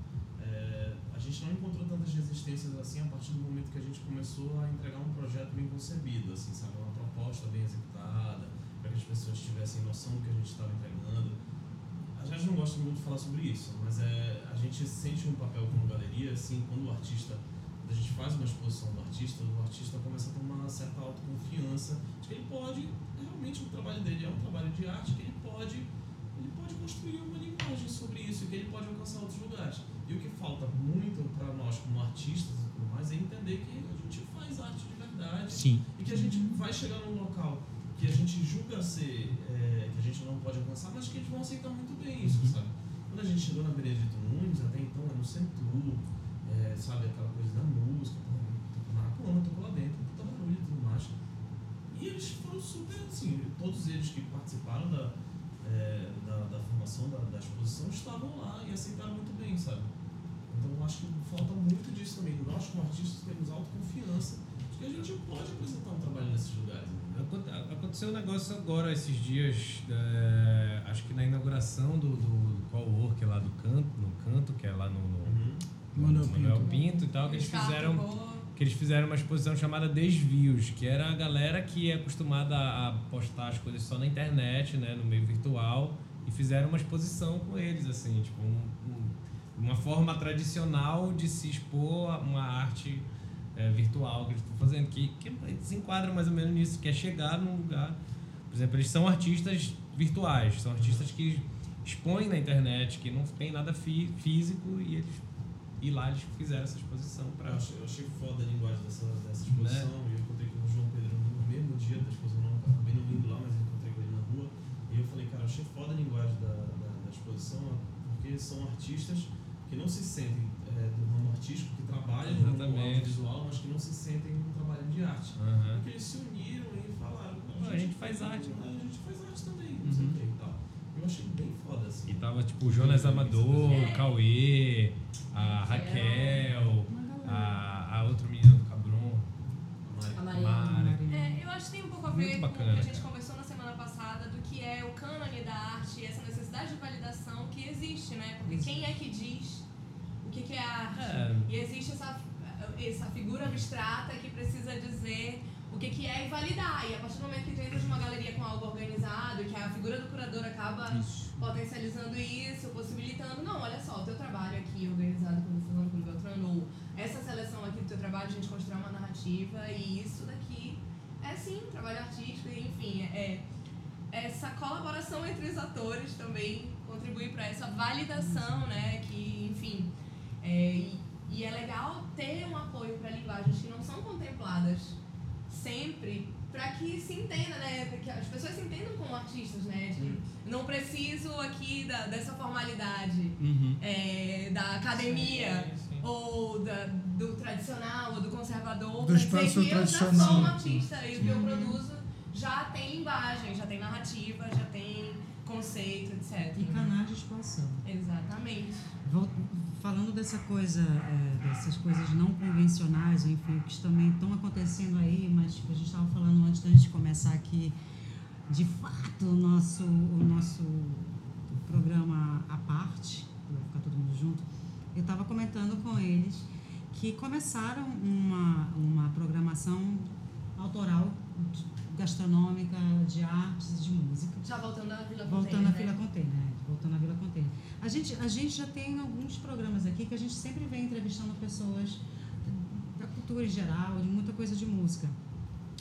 é, a gente não encontrou tantas resistências assim a partir do momento que a gente começou a entregar um projeto bem concebido, assim, sabe, uma proposta bem executada, para que as pessoas tivessem noção do que a gente estava entregando. A gente não gosta muito de falar sobre isso, mas é, a gente sente um papel como galeria, assim, quando o artista a gente faz uma exposição do artista, o artista começa a ter uma certa autoconfiança de que ele pode, realmente o trabalho dele é um trabalho de arte, que ele pode, ele pode construir uma linguagem sobre isso, e que ele pode alcançar outros lugares. E o que falta muito para nós como artistas e tudo mais é entender que a gente faz arte de verdade Sim. e que a gente vai chegar num local que a gente julga ser, é, que a gente não pode alcançar, mas que eles vão aceitar muito bem isso, uhum. sabe? Quando a gente chegou na Benedito Nunes, até então era no Centro, é, sabe, aquela coisa da música, tocou Marapuama, tocou lá dentro, puta barulho e tudo mais. E eles foram super, assim, todos eles que participaram da, é, da, da, formação da, da, exposição estavam lá e aceitaram muito bem, sabe? Então acho que falta muito disso também. Nós, como artistas, temos autoconfiança de que a gente pode apresentar um trabalho nesses lugares. Né? Aconteceu um negócio agora, esses dias, é, acho que na inauguração do, do co-work lá do canto, no canto, que é lá no, no uhum Manuel, Manuel Pinto. e tal, que eles fizeram que eles fizeram uma exposição chamada Desvios, que era a galera que é acostumada a postar as coisas só na internet, né, no meio virtual, e fizeram uma exposição com eles, assim, tipo, um, um, uma forma tradicional de se expor uma arte é, virtual que eles estão fazendo, que, que se enquadra mais ou menos nisso, que é chegar num lugar... Por exemplo, eles são artistas virtuais, são artistas que expõem na internet, que não tem nada fí físico e eles e lá eles fizeram essa exposição para. Eu achei, eu achei foda a linguagem dessa, dessa exposição. Né? E eu encontrei com o João Pedro no mesmo dia da exposição, não acabei não indo lá, mas encontrei com ele na rua. E eu falei, cara, eu achei foda a linguagem da, da, da exposição, porque são artistas que não se sentem é, do ramo artístico, que trabalham no audiovisual, mas que não se sentem no trabalho de arte. Uhum. Porque eles se uniram e falaram, a gente, a gente faz arte. A gente faz arte também, não sei o uhum. E. Eu achei bem foda assim. E tava tipo o Jonas Amador, o Cauê, a Raquel, a, a outro menino do Cabron, a Maria. É, eu acho que tem um pouco a ver com o que a gente conversou na semana passada do que é o cânone da arte e essa necessidade de validação que existe, né? Porque quem é que diz o que, que é arte? É. E existe essa, essa figura abstrata que precisa dizer que, que é e validar. E a partir do momento que tu entra numa galeria com algo organizado, que a figura do curador acaba isso. potencializando isso, possibilitando, não, olha só, o teu trabalho aqui organizado pelo fulano, pelo Beltrano, ou essa seleção aqui do teu trabalho, a gente constrói uma narrativa e isso daqui é sim trabalho artístico, enfim, é, é essa colaboração entre os atores também contribui para essa validação, né, que, enfim, é, e, e é legal ter um apoio para linguagens que não são contempladas sempre para que se entenda, né? Para que as pessoas se entendam como artistas, né? De, não preciso aqui da, dessa formalidade uhum. é, da academia sim, sim. ou da, do tradicional ou do conservador do dizer que eu já sou um artista e o que eu produzo já tem linguagem, já tem narrativa, já tem conceito, etc. E canais de expansão. Exatamente. Vol- Falando dessa coisa, é, dessas coisas não convencionais, enfim, que também estão acontecendo aí, mas tipo, a gente estava falando antes da gente começar aqui, de fato, o nosso, o nosso programa à parte, que vai ficar todo mundo junto, eu estava comentando com eles que começaram uma, uma programação autoral gastronômica de artes de música. Já voltando à Vila Voltando à Container, Vila né? Container, né? voltando à Vila Container. A gente, a gente já tem alguns programas aqui que a gente sempre vem entrevistando pessoas da cultura em geral, de muita coisa de música.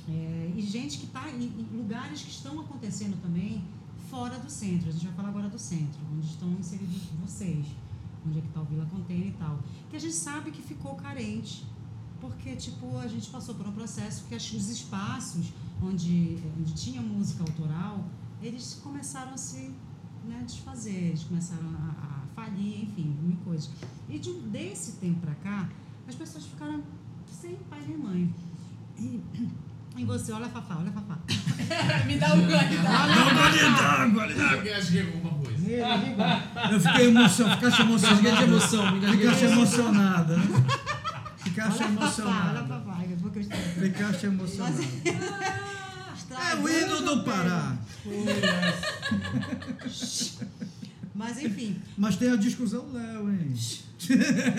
É, e gente que está em, lugares que estão acontecendo também fora do centro. A gente vai falar agora do centro, onde estão inseridos vocês, onde é que está o Vila Container e tal. Que a gente sabe que ficou carente, porque tipo a gente passou por um processo que os espaços onde, onde tinha música autoral, eles começaram a se né, desfazer, eles começaram a, a falir, enfim, mil coisas. E de, um- desse tempo para cá, as pessoas ficaram sem pai nem mãe. E, e você, olha a Fafá, olha a Fafá. [LAUGHS] Me dá um gole d'água. Não, gole d'água, gole d'água. Eu engasguei com alguma coisa. Eu fiquei emocionado, ficasse emocionado. De emoção, me Ficasse emocionada, né? Ficasse Olha a Fafá, olha a emocionada. Fafá. Ficaste emocionada. [LAUGHS] É o hino do Pará. Mas enfim, Mas tem a discussão Léo, hein?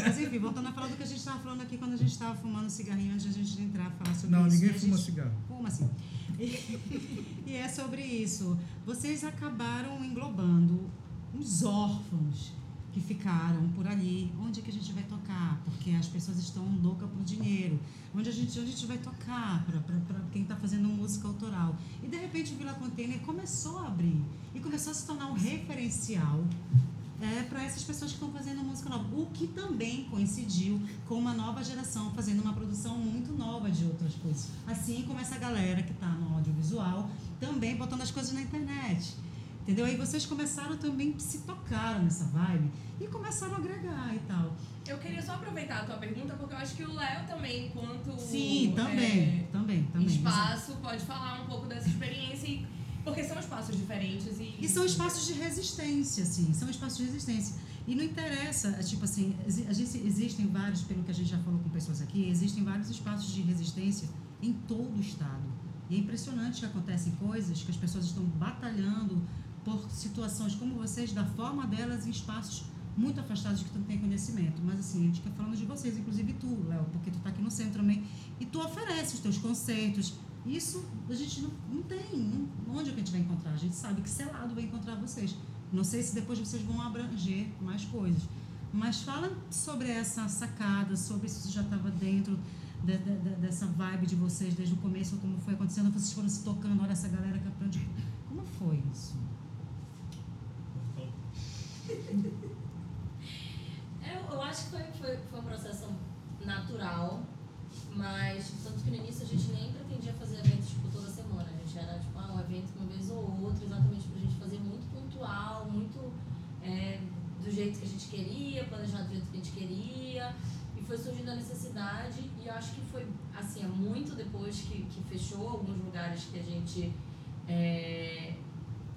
mas enfim, voltando a falar do que a gente estava falando aqui quando a gente estava fumando cigarrinho antes de a gente entrar a falar sobre Não, isso. ninguém E a fuma cigarro. Fuma assim. E, [LAUGHS] e é sobre isso. Vocês acabaram englobando os órfãos que ficaram por ali. Onde é que a gente vai tocar? Porque as pessoas estão loucas por dinheiro. Onde a gente, onde a gente vai tocar para quem está fazendo música autoral? E de repente o Vila Container começou a abrir e começou a se tornar um referencial é, para essas pessoas que estão fazendo música nova. O que também coincidiu com uma nova geração fazendo uma produção muito nova de outras coisas. Assim como essa galera que está no audiovisual também botando as coisas na internet. Entendeu? Aí vocês começaram também, se tocaram nessa vibe e começaram a agregar e tal. Eu queria só aproveitar a tua pergunta, porque eu acho que o Léo também, enquanto Sim, também, é, também, também. espaço, pode falar um pouco dessa experiência, e- porque são espaços diferentes e... E são espaços de resistência, assim, são espaços de resistência. E não interessa, é tipo assim, a gente, existem vários, pelo que a gente já falou com pessoas aqui, existem vários espaços de resistência em todo o estado. E é impressionante que acontecem coisas que as pessoas estão batalhando por situações como vocês, da forma delas, em espaços muito afastados que tu não tem conhecimento. Mas assim, a gente está falando de vocês, inclusive tu, Léo, porque tu está aqui no centro também, e tu oferece os teus conceitos. Isso a gente não, não tem. não- onde é que a gente vai encontrar? A gente sabe que selado vai encontrar vocês. Não sei se depois vocês vão abranger mais coisas. Mas fala sobre essa sacada, sobre se isso já estava dentro de- de- de- dessa vibe de vocês desde o começo, como foi acontecendo, vocês foram se tocando, olha essa galera que aprende. Como foi isso? Eu, eu acho que foi, foi, foi um processo natural, mas tanto que no início a gente nem pretendia fazer eventos tipo, toda semana. A gente era tipo, ah, um evento uma vez ou outra, exatamente pra gente fazer muito pontual, muito é, do jeito que a gente queria, planejado do jeito que a gente queria. E foi surgindo a necessidade, e eu acho que foi assim, é muito depois que, que fechou alguns lugares que a gente é,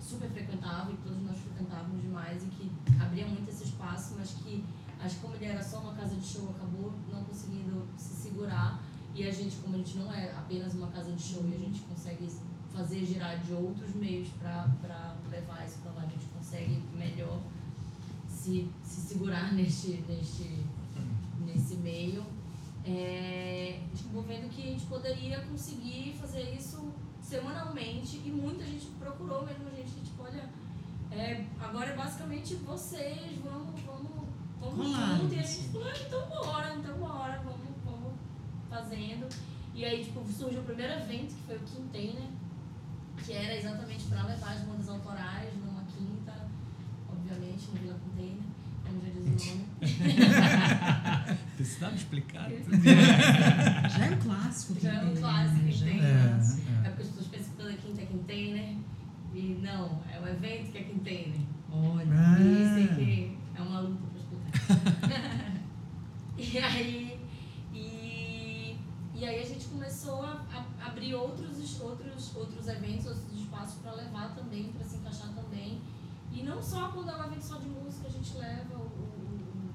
super frequentava e todos nós frequentávamos demais e que abria muito esse espaço, mas que acho que como ele era só uma casa de show, acabou não conseguindo se segurar. E a gente, como a gente não é apenas uma casa de show e a gente consegue fazer girar de outros meios para levar isso para lá, a gente consegue melhor se, se segurar [LAUGHS] neste, neste, nesse meio. É, acabou vendo que a gente poderia conseguir fazer isso semanalmente e muita gente procurou mesmo a gente, tipo, olha, é, agora é basicamente vocês, vamos, vamos, vamos junto. E a gente falou, ah, então bora, então bora, vamos, vamos fazendo. E aí, tipo, surgiu o primeiro evento, que foi o Quintainer, que era exatamente para levar as bandas autorais numa quinta, obviamente, no Vila Container, como já diz o nome. Precisava explicar? [LAUGHS] Já é um clássico. Já é um Quintainer, clássico, né? Já é um Quintainer. clássico. É porque as pessoas pensam que toda quinta é Quintainer, e não, é o evento que é Quintainer. Olha. Ah. Isso que é uma luta pra explicar. [LAUGHS] e aí, e, e aí a gente começou a, a abrir outros, outros, outros eventos, outros espaços para levar também, para se encaixar também. E não só quando é um evento só de música, a gente leva o, o-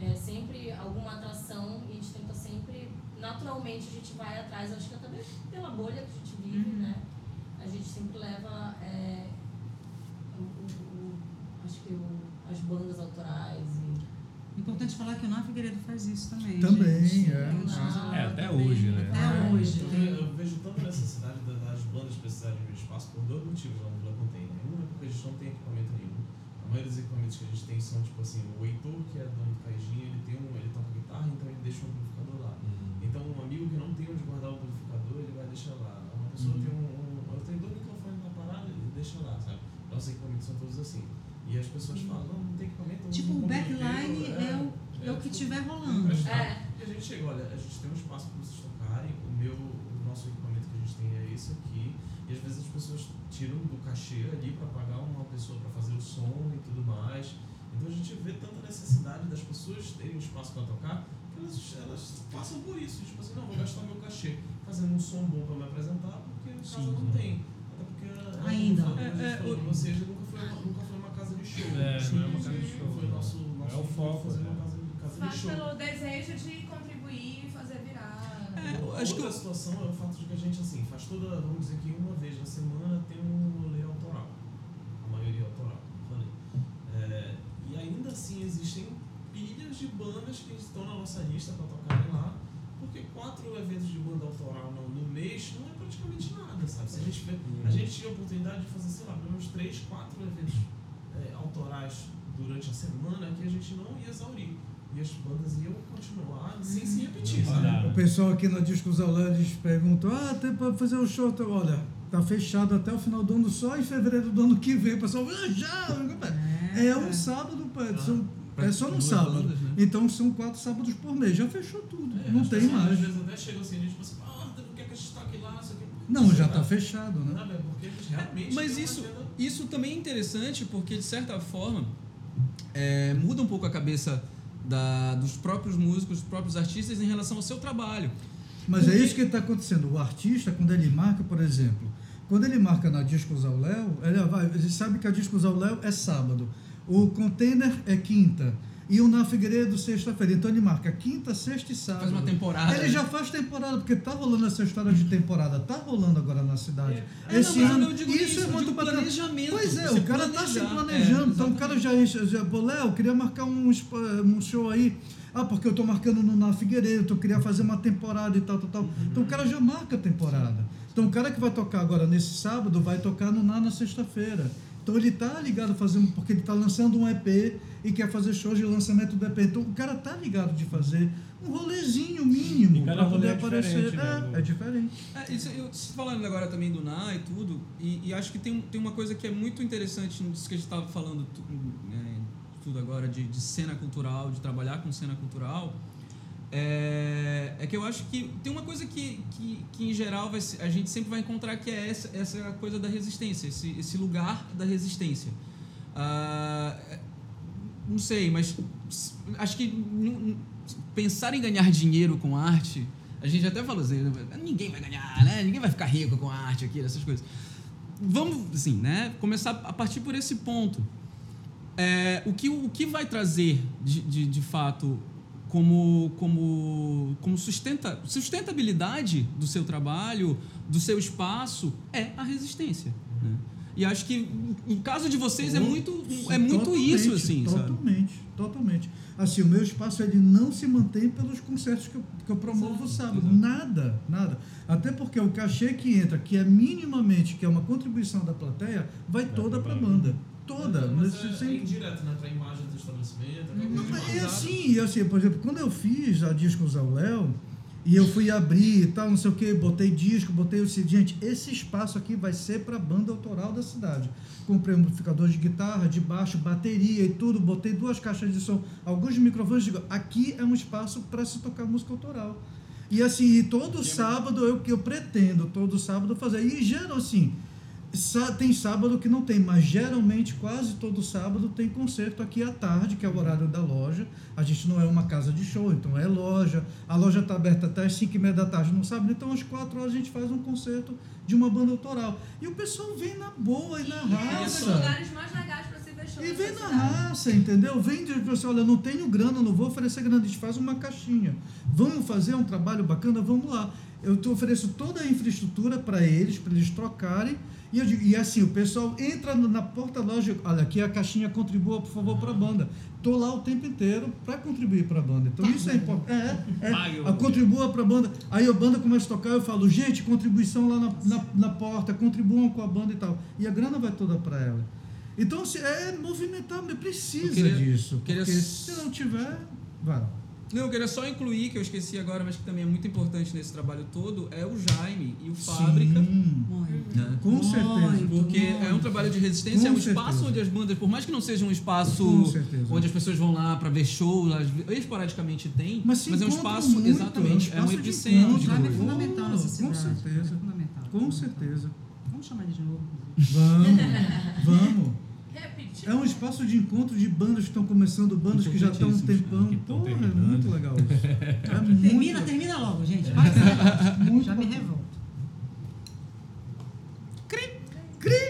é, sempre alguma atração e a gente tenta sempre, naturalmente, a gente vai atrás, acho que até mesmo pela bolha que a gente vive, né? A gente sempre leva é, o- o- o- acho que o- as bandas autorais e Importante falar que o Ná Figueiredo faz isso também. Também, gente. é. O Ná É, até também, hoje, né? Até É. hoje. Eu, tem- eu vejo tanta necessidade da- das bandas precisarem de espaço por dois motivos lá no Vila Container. Um é porque a gente não tem equipamento nenhum. A maioria dos equipamentos que a gente tem são, tipo assim, o Heitor, que é dono do Caijinho, ele tem um, ele toca guitarra, então ele deixa um amplificador lá. Então um amigo que não tem onde guardar o amplificador, ele vai deixar lá. Uma pessoa tem um, um- Eu tenho dois microfones na parada, ele deixa lá, sabe? Todos assim. E as pessoas falam, não, não tem equipamento. Tipo, o backline inteiro, é o, é o que tipo, tiver rolando. emprestado. É. E a gente chega, olha, a gente tem um espaço para vocês tocarem, o meu, o nosso equipamento que a gente tem é esse aqui, e às vezes as pessoas tiram do cachê ali para pagar uma pessoa para fazer o som e tudo mais. Então a gente vê tanta necessidade das pessoas terem um espaço para tocar, que elas, elas passam por isso, tipo assim, não, vou gastar meu cachê fazendo um som bom para me apresentar, porque em casa não tem. Até porque Ainda. como a gente É, é, pra vocês, foi, uma, nunca foi uma casa de show. É, não é uma casa de show. Foi o nosso, nosso É o foco, fazer uma casa, de- casa de Faz show. pelo desejo de contribuir e fazer virar. É, A acho que outra eu- situação é o fato de que a gente, assim, faz toda, vamos dizer que uma vez na semana tem um rolê autoral. A maioria é autoral, falei. É, e ainda assim existem pilhas de bandas que estão na nossa lista para tocarem lá, porque quatro eventos de banda autoral no, no mês não é praticamente nada, sabe? Se a gente, vê, a gente tinha a oportunidade de fazer, sei lá, pelo menos três, quatro eventos é, autorais durante a semana que a gente não ia exaurir. E as bandas iam continuar sem se repetir, sabe? O pessoal aqui na Léo, eles perguntam, ah, tem pra fazer o show, tá- olha, tá fechado até o final do ano, só em fevereiro do ano que vem, o pessoal, ah, já! É um sábado, pá, são, é só num Duas sábado. bandas, né? Então são quatro sábados por mês, já fechou tudo, É, não tem pessoas mais. Às vezes até chegam assim, a gente fala assim, não já Sabe? tá fechado, né? Sabe, é porque a gente realmente Mas isso, isso também é interessante porque, de certa forma, é, muda um pouco a cabeça da- dos próprios músicos, dos próprios artistas em relação ao seu trabalho. Mas Porque- é isso que está acontecendo. O artista, quando ele marca, por exemplo, quando ele marca na Discos ao Léo, ele, vai, ele sabe que a Discos ao Léo é sábado, o container é quinta e o Na Figueiredo sexta-feira. Então ele marca quinta, sexta e sábado. Faz uma temporada. Ele né? já faz temporada, porque tá rolando essa história de temporada, tá rolando agora na cidade. É, Esse não, ano, isso, isso, é muito bacana. planejamento, Pois é, o cara tá se planejar. planejando. É, então o cara já, já pô, Léo, queria marcar um, um show aí. Ah, porque eu tô marcando no Na Figueiredo, eu queria fazer uma temporada e tal, tal, tal. Então o cara já marca a temporada. Então o cara que vai tocar agora nesse sábado vai tocar no Na na sexta-feira. Então ele tá ligado fazendo, porque ele tá lançando um EP e quer fazer shows de lançamento do EP. Então o cara tá ligado de fazer um rolezinho mínimo para poder é aparecer. diferente, né, é, é diferente. É, isso, eu você falando agora também do NA e tudo, e, e acho que tem, tem uma coisa que é muito interessante nisso que a gente estava falando né, tudo agora de, de cena cultural, de trabalhar com cena cultural, é, é que eu acho que tem uma coisa que, que, que em geral vai a gente sempre vai encontrar que é essa, essa coisa da resistência, esse, esse lugar da resistência. Ah, é, não sei, mas acho que pensar em ganhar dinheiro com arte, a gente até falou assim, ninguém vai ganhar, né? Ninguém vai ficar rico com arte aqui, essas coisas. Vamos, assim, né? Começar a partir por esse ponto. É, o, que, o que vai trazer, de, de, de fato, como, como, como sustenta, sustentabilidade do seu trabalho, do seu espaço, é a resistência. Né? E acho que, no caso de vocês, é muito, é muito Totalmente, isso, assim, sabe? Totalmente, totalmente. Assim, o meu espaço ele não se mantém pelos concertos que eu, que eu promovo Exato, sábado. exato. Nada, nada. Até porque o cachê que entra, que é minimamente, que é uma contribuição da plateia, vai toda para a banda. Toda. Mas Nesse- é, sem- é indireto, né? Pra imagem do estabelecimento. mas de é assim, e assim, por exemplo, quando eu fiz a Discos ao Léo, e eu fui abrir e tal, não sei o que, botei disco, botei o CD, gente, esse espaço aqui vai ser para banda autoral da cidade. Comprei um amplificador de guitarra, de baixo, bateria e tudo, botei duas caixas de som, alguns microfones, digo, aqui é um espaço para se tocar música autoral. E assim, e todo sábado eu que eu pretendo todo sábado fazer. E geral assim, Tem sábado que não tem, mas geralmente quase todo sábado tem concerto aqui à tarde, que é o horário da loja. A gente não é uma casa de show, então é loja. A loja está aberta até as 5 e meia da tarde no sábado, então às 4 horas a gente faz um concerto de uma banda autoral. E o pessoal vem na boa e na É um dos raça. lugares mais legais pra se show E vem na raça, entendeu? Vem de você, olha, não tenho grana, não vou oferecer grana, a gente faz uma caixinha. Vamos fazer um trabalho bacana, vamos lá. Eu te ofereço toda a infraestrutura para eles, para eles trocarem. E, eu digo- e assim, o pessoal entra na porta loja, olha, aqui a caixinha contribua, por favor, para a banda. Tô lá o tempo inteiro para contribuir para a banda. Então isso é importante. É, é, a contribua para a banda. Aí a banda começa a tocar, eu falo, gente, contribuição lá na, na, na porta, contribuam com a banda e tal. E a grana vai toda para ela. Então, se é movimentar, precisa Eu queria- disso. queria Porque se não tiver, vai. Não, eu queria só incluir, que eu esqueci agora, mas que também é muito importante nesse trabalho todo, é o Jaime e o Fábrica. Sim, né? com certeza. Porque muito. é um trabalho de resistência, Com é um espaço certeza. onde as bandas, por mais que não seja um espaço Com onde as pessoas vão lá pra ver show, ve- esporadicamente tem, Mas, se é um espaço, muito, exatamente, é um espaço de epicentro de encontro. Jaime é fundamental nessa Com cidade. certeza. É fundamental. Com certeza. Vamos chamar ele de novo. Vamos, [LAUGHS] vamos. É um espaço de encontro de bandas que estão começando, bandas que já estão um tempão. Porra, é muito legal isso. [LAUGHS] É muito Termina, termina logo, gente. Negócio. Muito Já me revolto.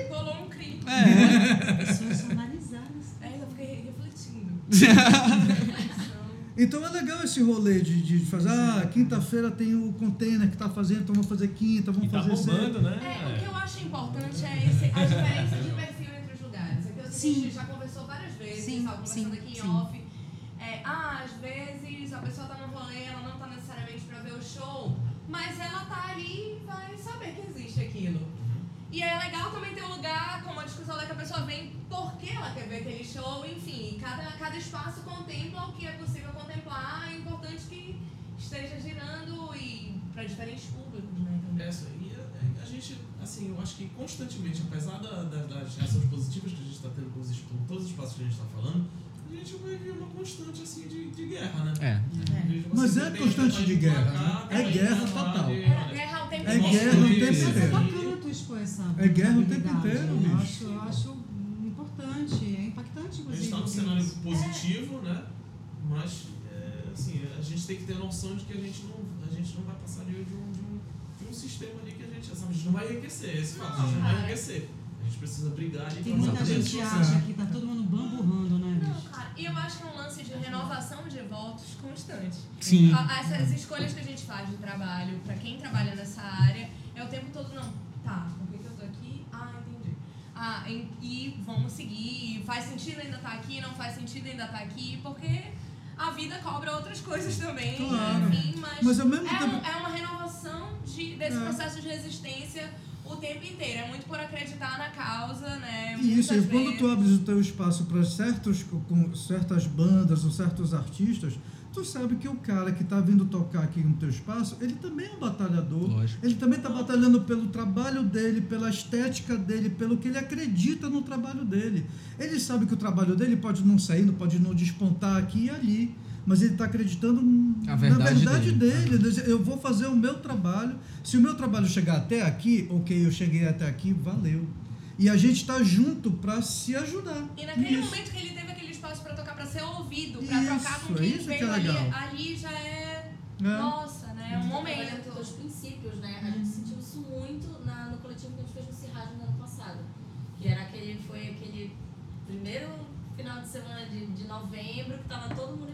Rolou um cri. É. Pessoas analisadas. É, eu fiquei refletindo. [LAUGHS] Então é legal esse rolê de, de fazer, ah, quinta-feira tem o container que tá fazendo, então vamos fazer quinta, vamos E tá fazer bombando, né? É, o que eu acho importante é esse, a diferença de perfil É que a Sim. gente já conversou várias vezes, Sim, tava conversando sim, aqui em sim. off. É, ah, às vezes a pessoa tá no rolê, ela não tá necessariamente pra ver o show, mas ela tá ali e vai saber que existe aquilo. E é legal também ter um lugar, como a discussão lá que a pessoa vem porque ela quer ver aquele show, enfim, cada, cada espaço contempla o que é possível contemplar, é importante que esteja girando e para diferentes públicos, né, também. Essa, e a, a gente, assim, eu acho que constantemente, apesar da, da- das reações positivas que a gente está tendo com, os, com todos os espaços que a gente está falando, a gente vai ver uma constante, assim, de, de guerra, né? É. Tipo Mas assim, é tem constante de guerra, né? É guerra total. de- É guerra o tempo É inteiro. guerra o tempo Mas é inteiro. É guerra o tempo inteiro, Eu acho, eu acho importante, é impactante, A gente está num cenário isso. positivo, né? Mas, é, assim, a gente tem que ter noção de que a gente não, a gente não vai passar de, de um, de, um, de um sistema ali a gente, não vai enriquecer, esse fato, a gente não vai enriquecer. A gente precisa brigar ali Tem muita gente que acha que tá todo mundo bamburrando, né, Não, cara, e eu acho que é um lance de renovação de votos constante. Sim. Essas escolhas que a gente faz de trabalho, pra quem trabalha nessa área, é o tempo todo, não, tá, por que, eu tô aqui? Ah, entendi. Ah, e vamos seguir, faz sentido ainda estar aqui, não faz sentido ainda estar aqui, porque a vida cobra outras coisas também, Claro. enfim, mas, Mas ao mesmo é, tempo- um- é uma renovação de, desse É. processo de resistência o tempo inteiro. É muito por acreditar na causa, né? E isso, Muitas e quando tu abres o teu espaço para certos com certas bandas ou certos artistas, tu sabe que o cara que está vindo tocar aqui no teu espaço, ele também é um batalhador. Lógico. Ele também está batalhando pelo trabalho dele, pela estética dele, pelo que ele acredita no trabalho dele. Ele sabe que o trabalho dele pode não sair, não pode não despontar aqui e ali, mas ele está acreditando A na verdade verdade dele. dele. Eu vou fazer o meu trabalho. Se o meu trabalho chegar até aqui, ok, eu cheguei até aqui, valeu. E a gente está junto para se ajudar. E naquele Nisso. momento que ele teve aquele espaço pra tocar, pra ser ouvido, pra Isso, trocar com é quem isso que é veio ali, ali já é. É. Nossa, né? É um Trabalhando momento. pelos princípios, né? A gente sentiu isso muito na, no coletivo que a gente fez no Cirrado no ano passado. Que era aquele, foi aquele primeiro final de semana de, de novembro, que tava todo mundo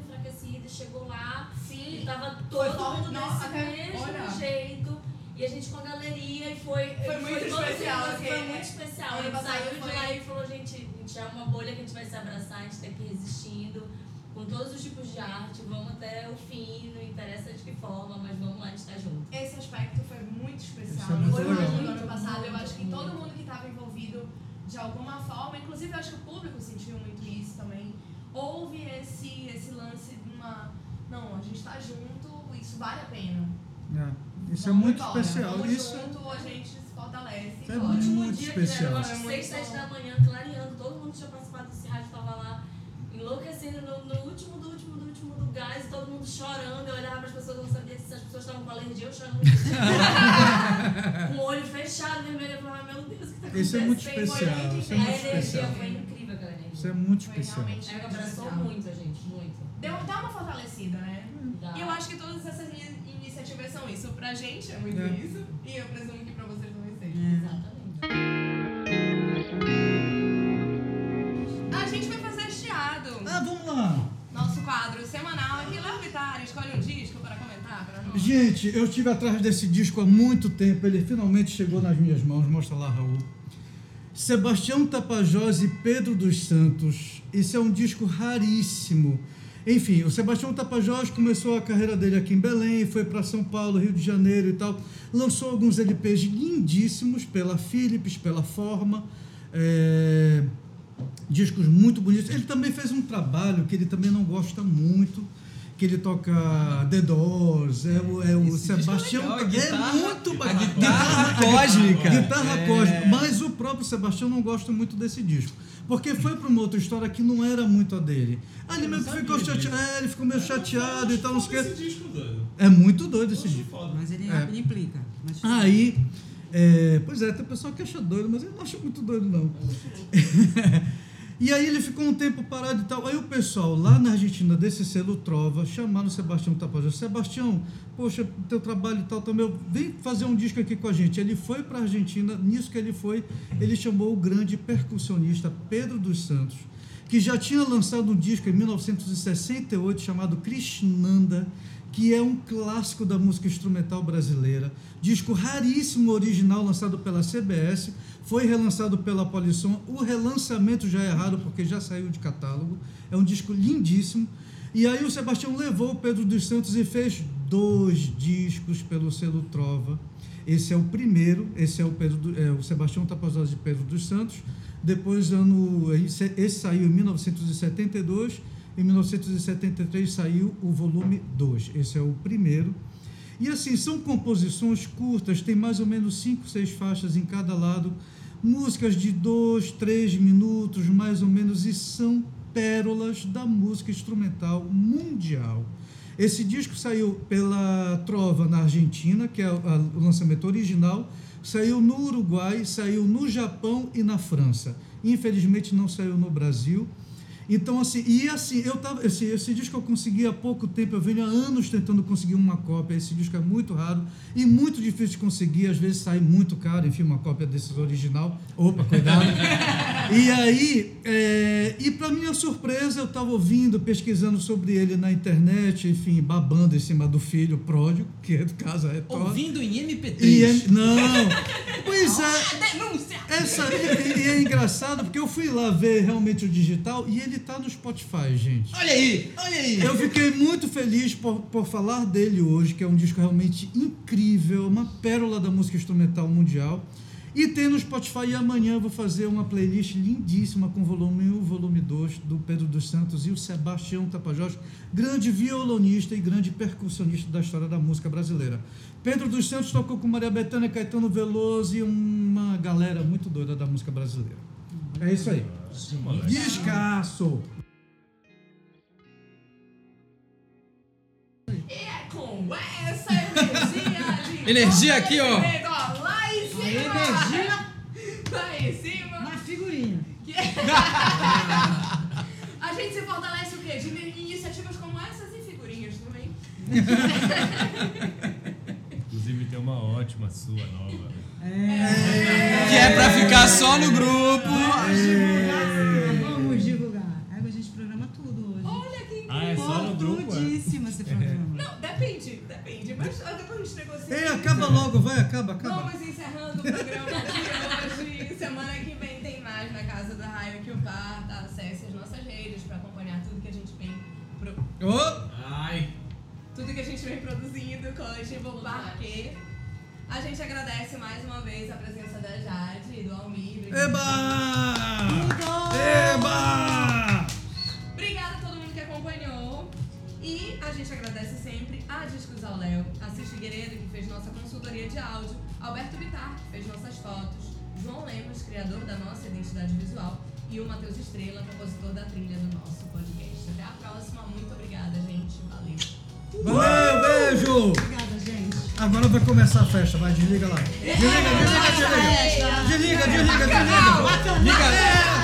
e chegou lá e Sim. tava Foi todo forte. mundo Nossa, desse mesmo olha. jeito. E a gente com a galeria e foi. Foi muito todo especial, assim, Foi muito especial. Ano A gente passado saiu de foi- lá e falou, gente, a gente é uma bolha que a gente vai se abraçar, a gente tá aqui resistindo. Com todos os tipos de arte, vamos até o fim, não interessa de que forma, mas vamos lá, a gente tá junto. Esse aspecto foi muito especial. É muito foi muito no ano passado. Eu Muito, acho que muito. todo mundo que estava envolvido de alguma forma, inclusive eu acho que o público sentiu muito isso também. Houve esse, esse lance de uma. Não, a gente tá junto, isso vale a pena. É, Isso é Vamos muito embora, especial. Vamos Isso junto, a gente se fortalece. Isso é e bora. muito último dia, especial. que era Foi umas muito 6, 7 bom. da manhã, clareando, todo mundo que tinha participado desse rádio tava lá enlouquecendo no, no último do último do último do gás, e todo mundo chorando. Eu olhava para as pessoas, eu não sabia se as pessoas estavam com alergia ou chorando. [LAUGHS] com o olho fechado, vermelho, eu falava, meu Deus, o que tá acontecendo? Isso é muito especial. muito Isso é a muito energia especial. foi incrível, aquela energia. Isso é muito Foi especial. realmente muito abraçou muito a gente, muito deu, até uma fortalecida, né? Dá. E eu acho que todas essas iniciativas são isso. Pra gente é muito é. isso, e eu presumo que pra vocês também seja. É. Exatamente. A gente vai fazer chiado. Ah, vamos lá! Nosso quadro semanal aqui, Léo Vittar, escolhe um disco para comentar pra nós. Gente, eu estive atrás desse disco há muito tempo, ele finalmente chegou nas minhas mãos. Mostra lá, Raul. Sebastião Tapajós e Pedro dos Santos. Esse é um disco raríssimo enfim, o Sebastião Tapajós começou a carreira dele aqui em Belém, foi para São Paulo, Rio de Janeiro e tal. Lançou alguns LPs lindíssimos pela Philips, pela Forma. é, discos muito bonitos. Ele também fez um trabalho que ele também não gosta muito, que ele toca The Doors, é o, é o é Sebastião. é guitarra- muito a bacana. guitarra cósmica. Guitarra É. cósmica. Mas o próprio Sebastião não gosta muito desse disco. Porque foi para uma outra história que não era muito a dele. Não que ficou chateado. É, ele ficou meio chateado e tal, não sei o disco, doido. É muito doido esse disco. Mas ele, É. ele implica. Mas, Aí, é, pois é, tem pessoal que acha doido, mas eu não acho muito doido, não. [LAUGHS] e aí ele ficou um tempo parado e tal. Aí o pessoal lá na Argentina desse selo Trova chamaram o Sebastião Tapajós. Sebastião, poxa, teu trabalho e tal também, vem fazer um disco aqui com a gente. Ele foi para a Argentina, nisso que ele foi, ele chamou o grande percussionista Pedro dos Santos, que já tinha lançado um disco em 1968 chamado Krishnanda, que é um clássico da música instrumental brasileira. Disco raríssimo original lançado pela CBS, foi relançado pela Polisson. O relançamento já é raro porque já saiu de catálogo. É um disco lindíssimo. E aí o Sebastião levou o Pedro dos Santos e fez dois discos pelo selo Trova. Esse é o primeiro, esse é o, Pedro, do- é, o Sebastião Tapajós de Pedro dos Santos. Depois, ano, esse saiu em 1972. Em 1973 saiu o volume 2. Esse é o primeiro. E assim, são composições curtas, tem mais ou menos 5, 6 faixas em cada lado. Músicas de 2, 3 minutos, mais ou menos, e são pérolas da música instrumental mundial. Esse disco saiu pela Trova na Argentina, que é o lançamento original, saiu no Uruguai, saiu no Japão e na França. Infelizmente não saiu no Brasil. Então, assim, e assim, eu tava, esse, esse disco eu consegui há pouco tempo, eu venho há anos tentando conseguir uma cópia. Esse disco é muito raro e muito difícil de conseguir, às vezes sai muito caro, enfim, uma cópia desse original. Opa, cuidado. [LAUGHS] e aí, é, e para minha surpresa, eu estava ouvindo, pesquisando sobre ele na internet, enfim, babando em cima do filho pródigo, que é do caso é Thor. Ouvindo em MP3. E é- não, pois é. Denúncia! Essa, e, e é engraçado porque eu fui lá ver realmente o digital e ele tá no Spotify, gente. Olha aí, olha aí. Eu fiquei muito feliz por, por falar dele hoje, que é um disco realmente incrível, uma pérola da música instrumental mundial. E tem no Spotify e amanhã eu vou fazer uma playlist lindíssima com volume 1 volume 2 do Pedro dos Santos e o Sebastião Tapajós, grande violonista e grande percussionista da história da música brasileira. Pedro dos Santos tocou com Maria Bethânia, Caetano Veloso e uma galera muito doida da música brasileira. É isso aí. Descasso! E é com essa energia [LAUGHS] de Energia aqui, ó. A gente se fortalece o quê? De iniciativas como essas e figurinhas também. Inclusive tem uma ótima sua nova. Que é pra ficar só no grupo. Divulgar, vamos divulgar. Aí a gente programa tudo hoje. Olha que incrível. Ah, é só no grupo, é? Esse programa. Não, depende, depende. Mas depois a gente negocia. Ei, acaba logo, vai, acaba, acaba. Vamos encerrando o programa Tá? Acesse as nossas redes pra acompanhar tudo que a gente vem pro... Ô, Ai, tudo que a gente vem produzindo, coletivo Parque. A gente agradece mais uma vez a presença da Jade e do Almir. do Eba! Eba! Obrigada a todo mundo que acompanhou. E a gente agradece sempre a Discos ao Léo, a Cis Figueiredo, que fez nossa consultoria de áudio, Alberto Bittar, que fez nossas fotos, João Lemos, criador da nossa identidade visual, e o Matheus Estrela, compositor da trilha do nosso podcast. Até a próxima. Muito obrigada, gente. Valeu. Valeu, beijo! Obrigada, gente. Agora vai começar a festa, vai, desliga lá. Desliga, desliga, desliga. Desliga, desliga, desliga. Liga.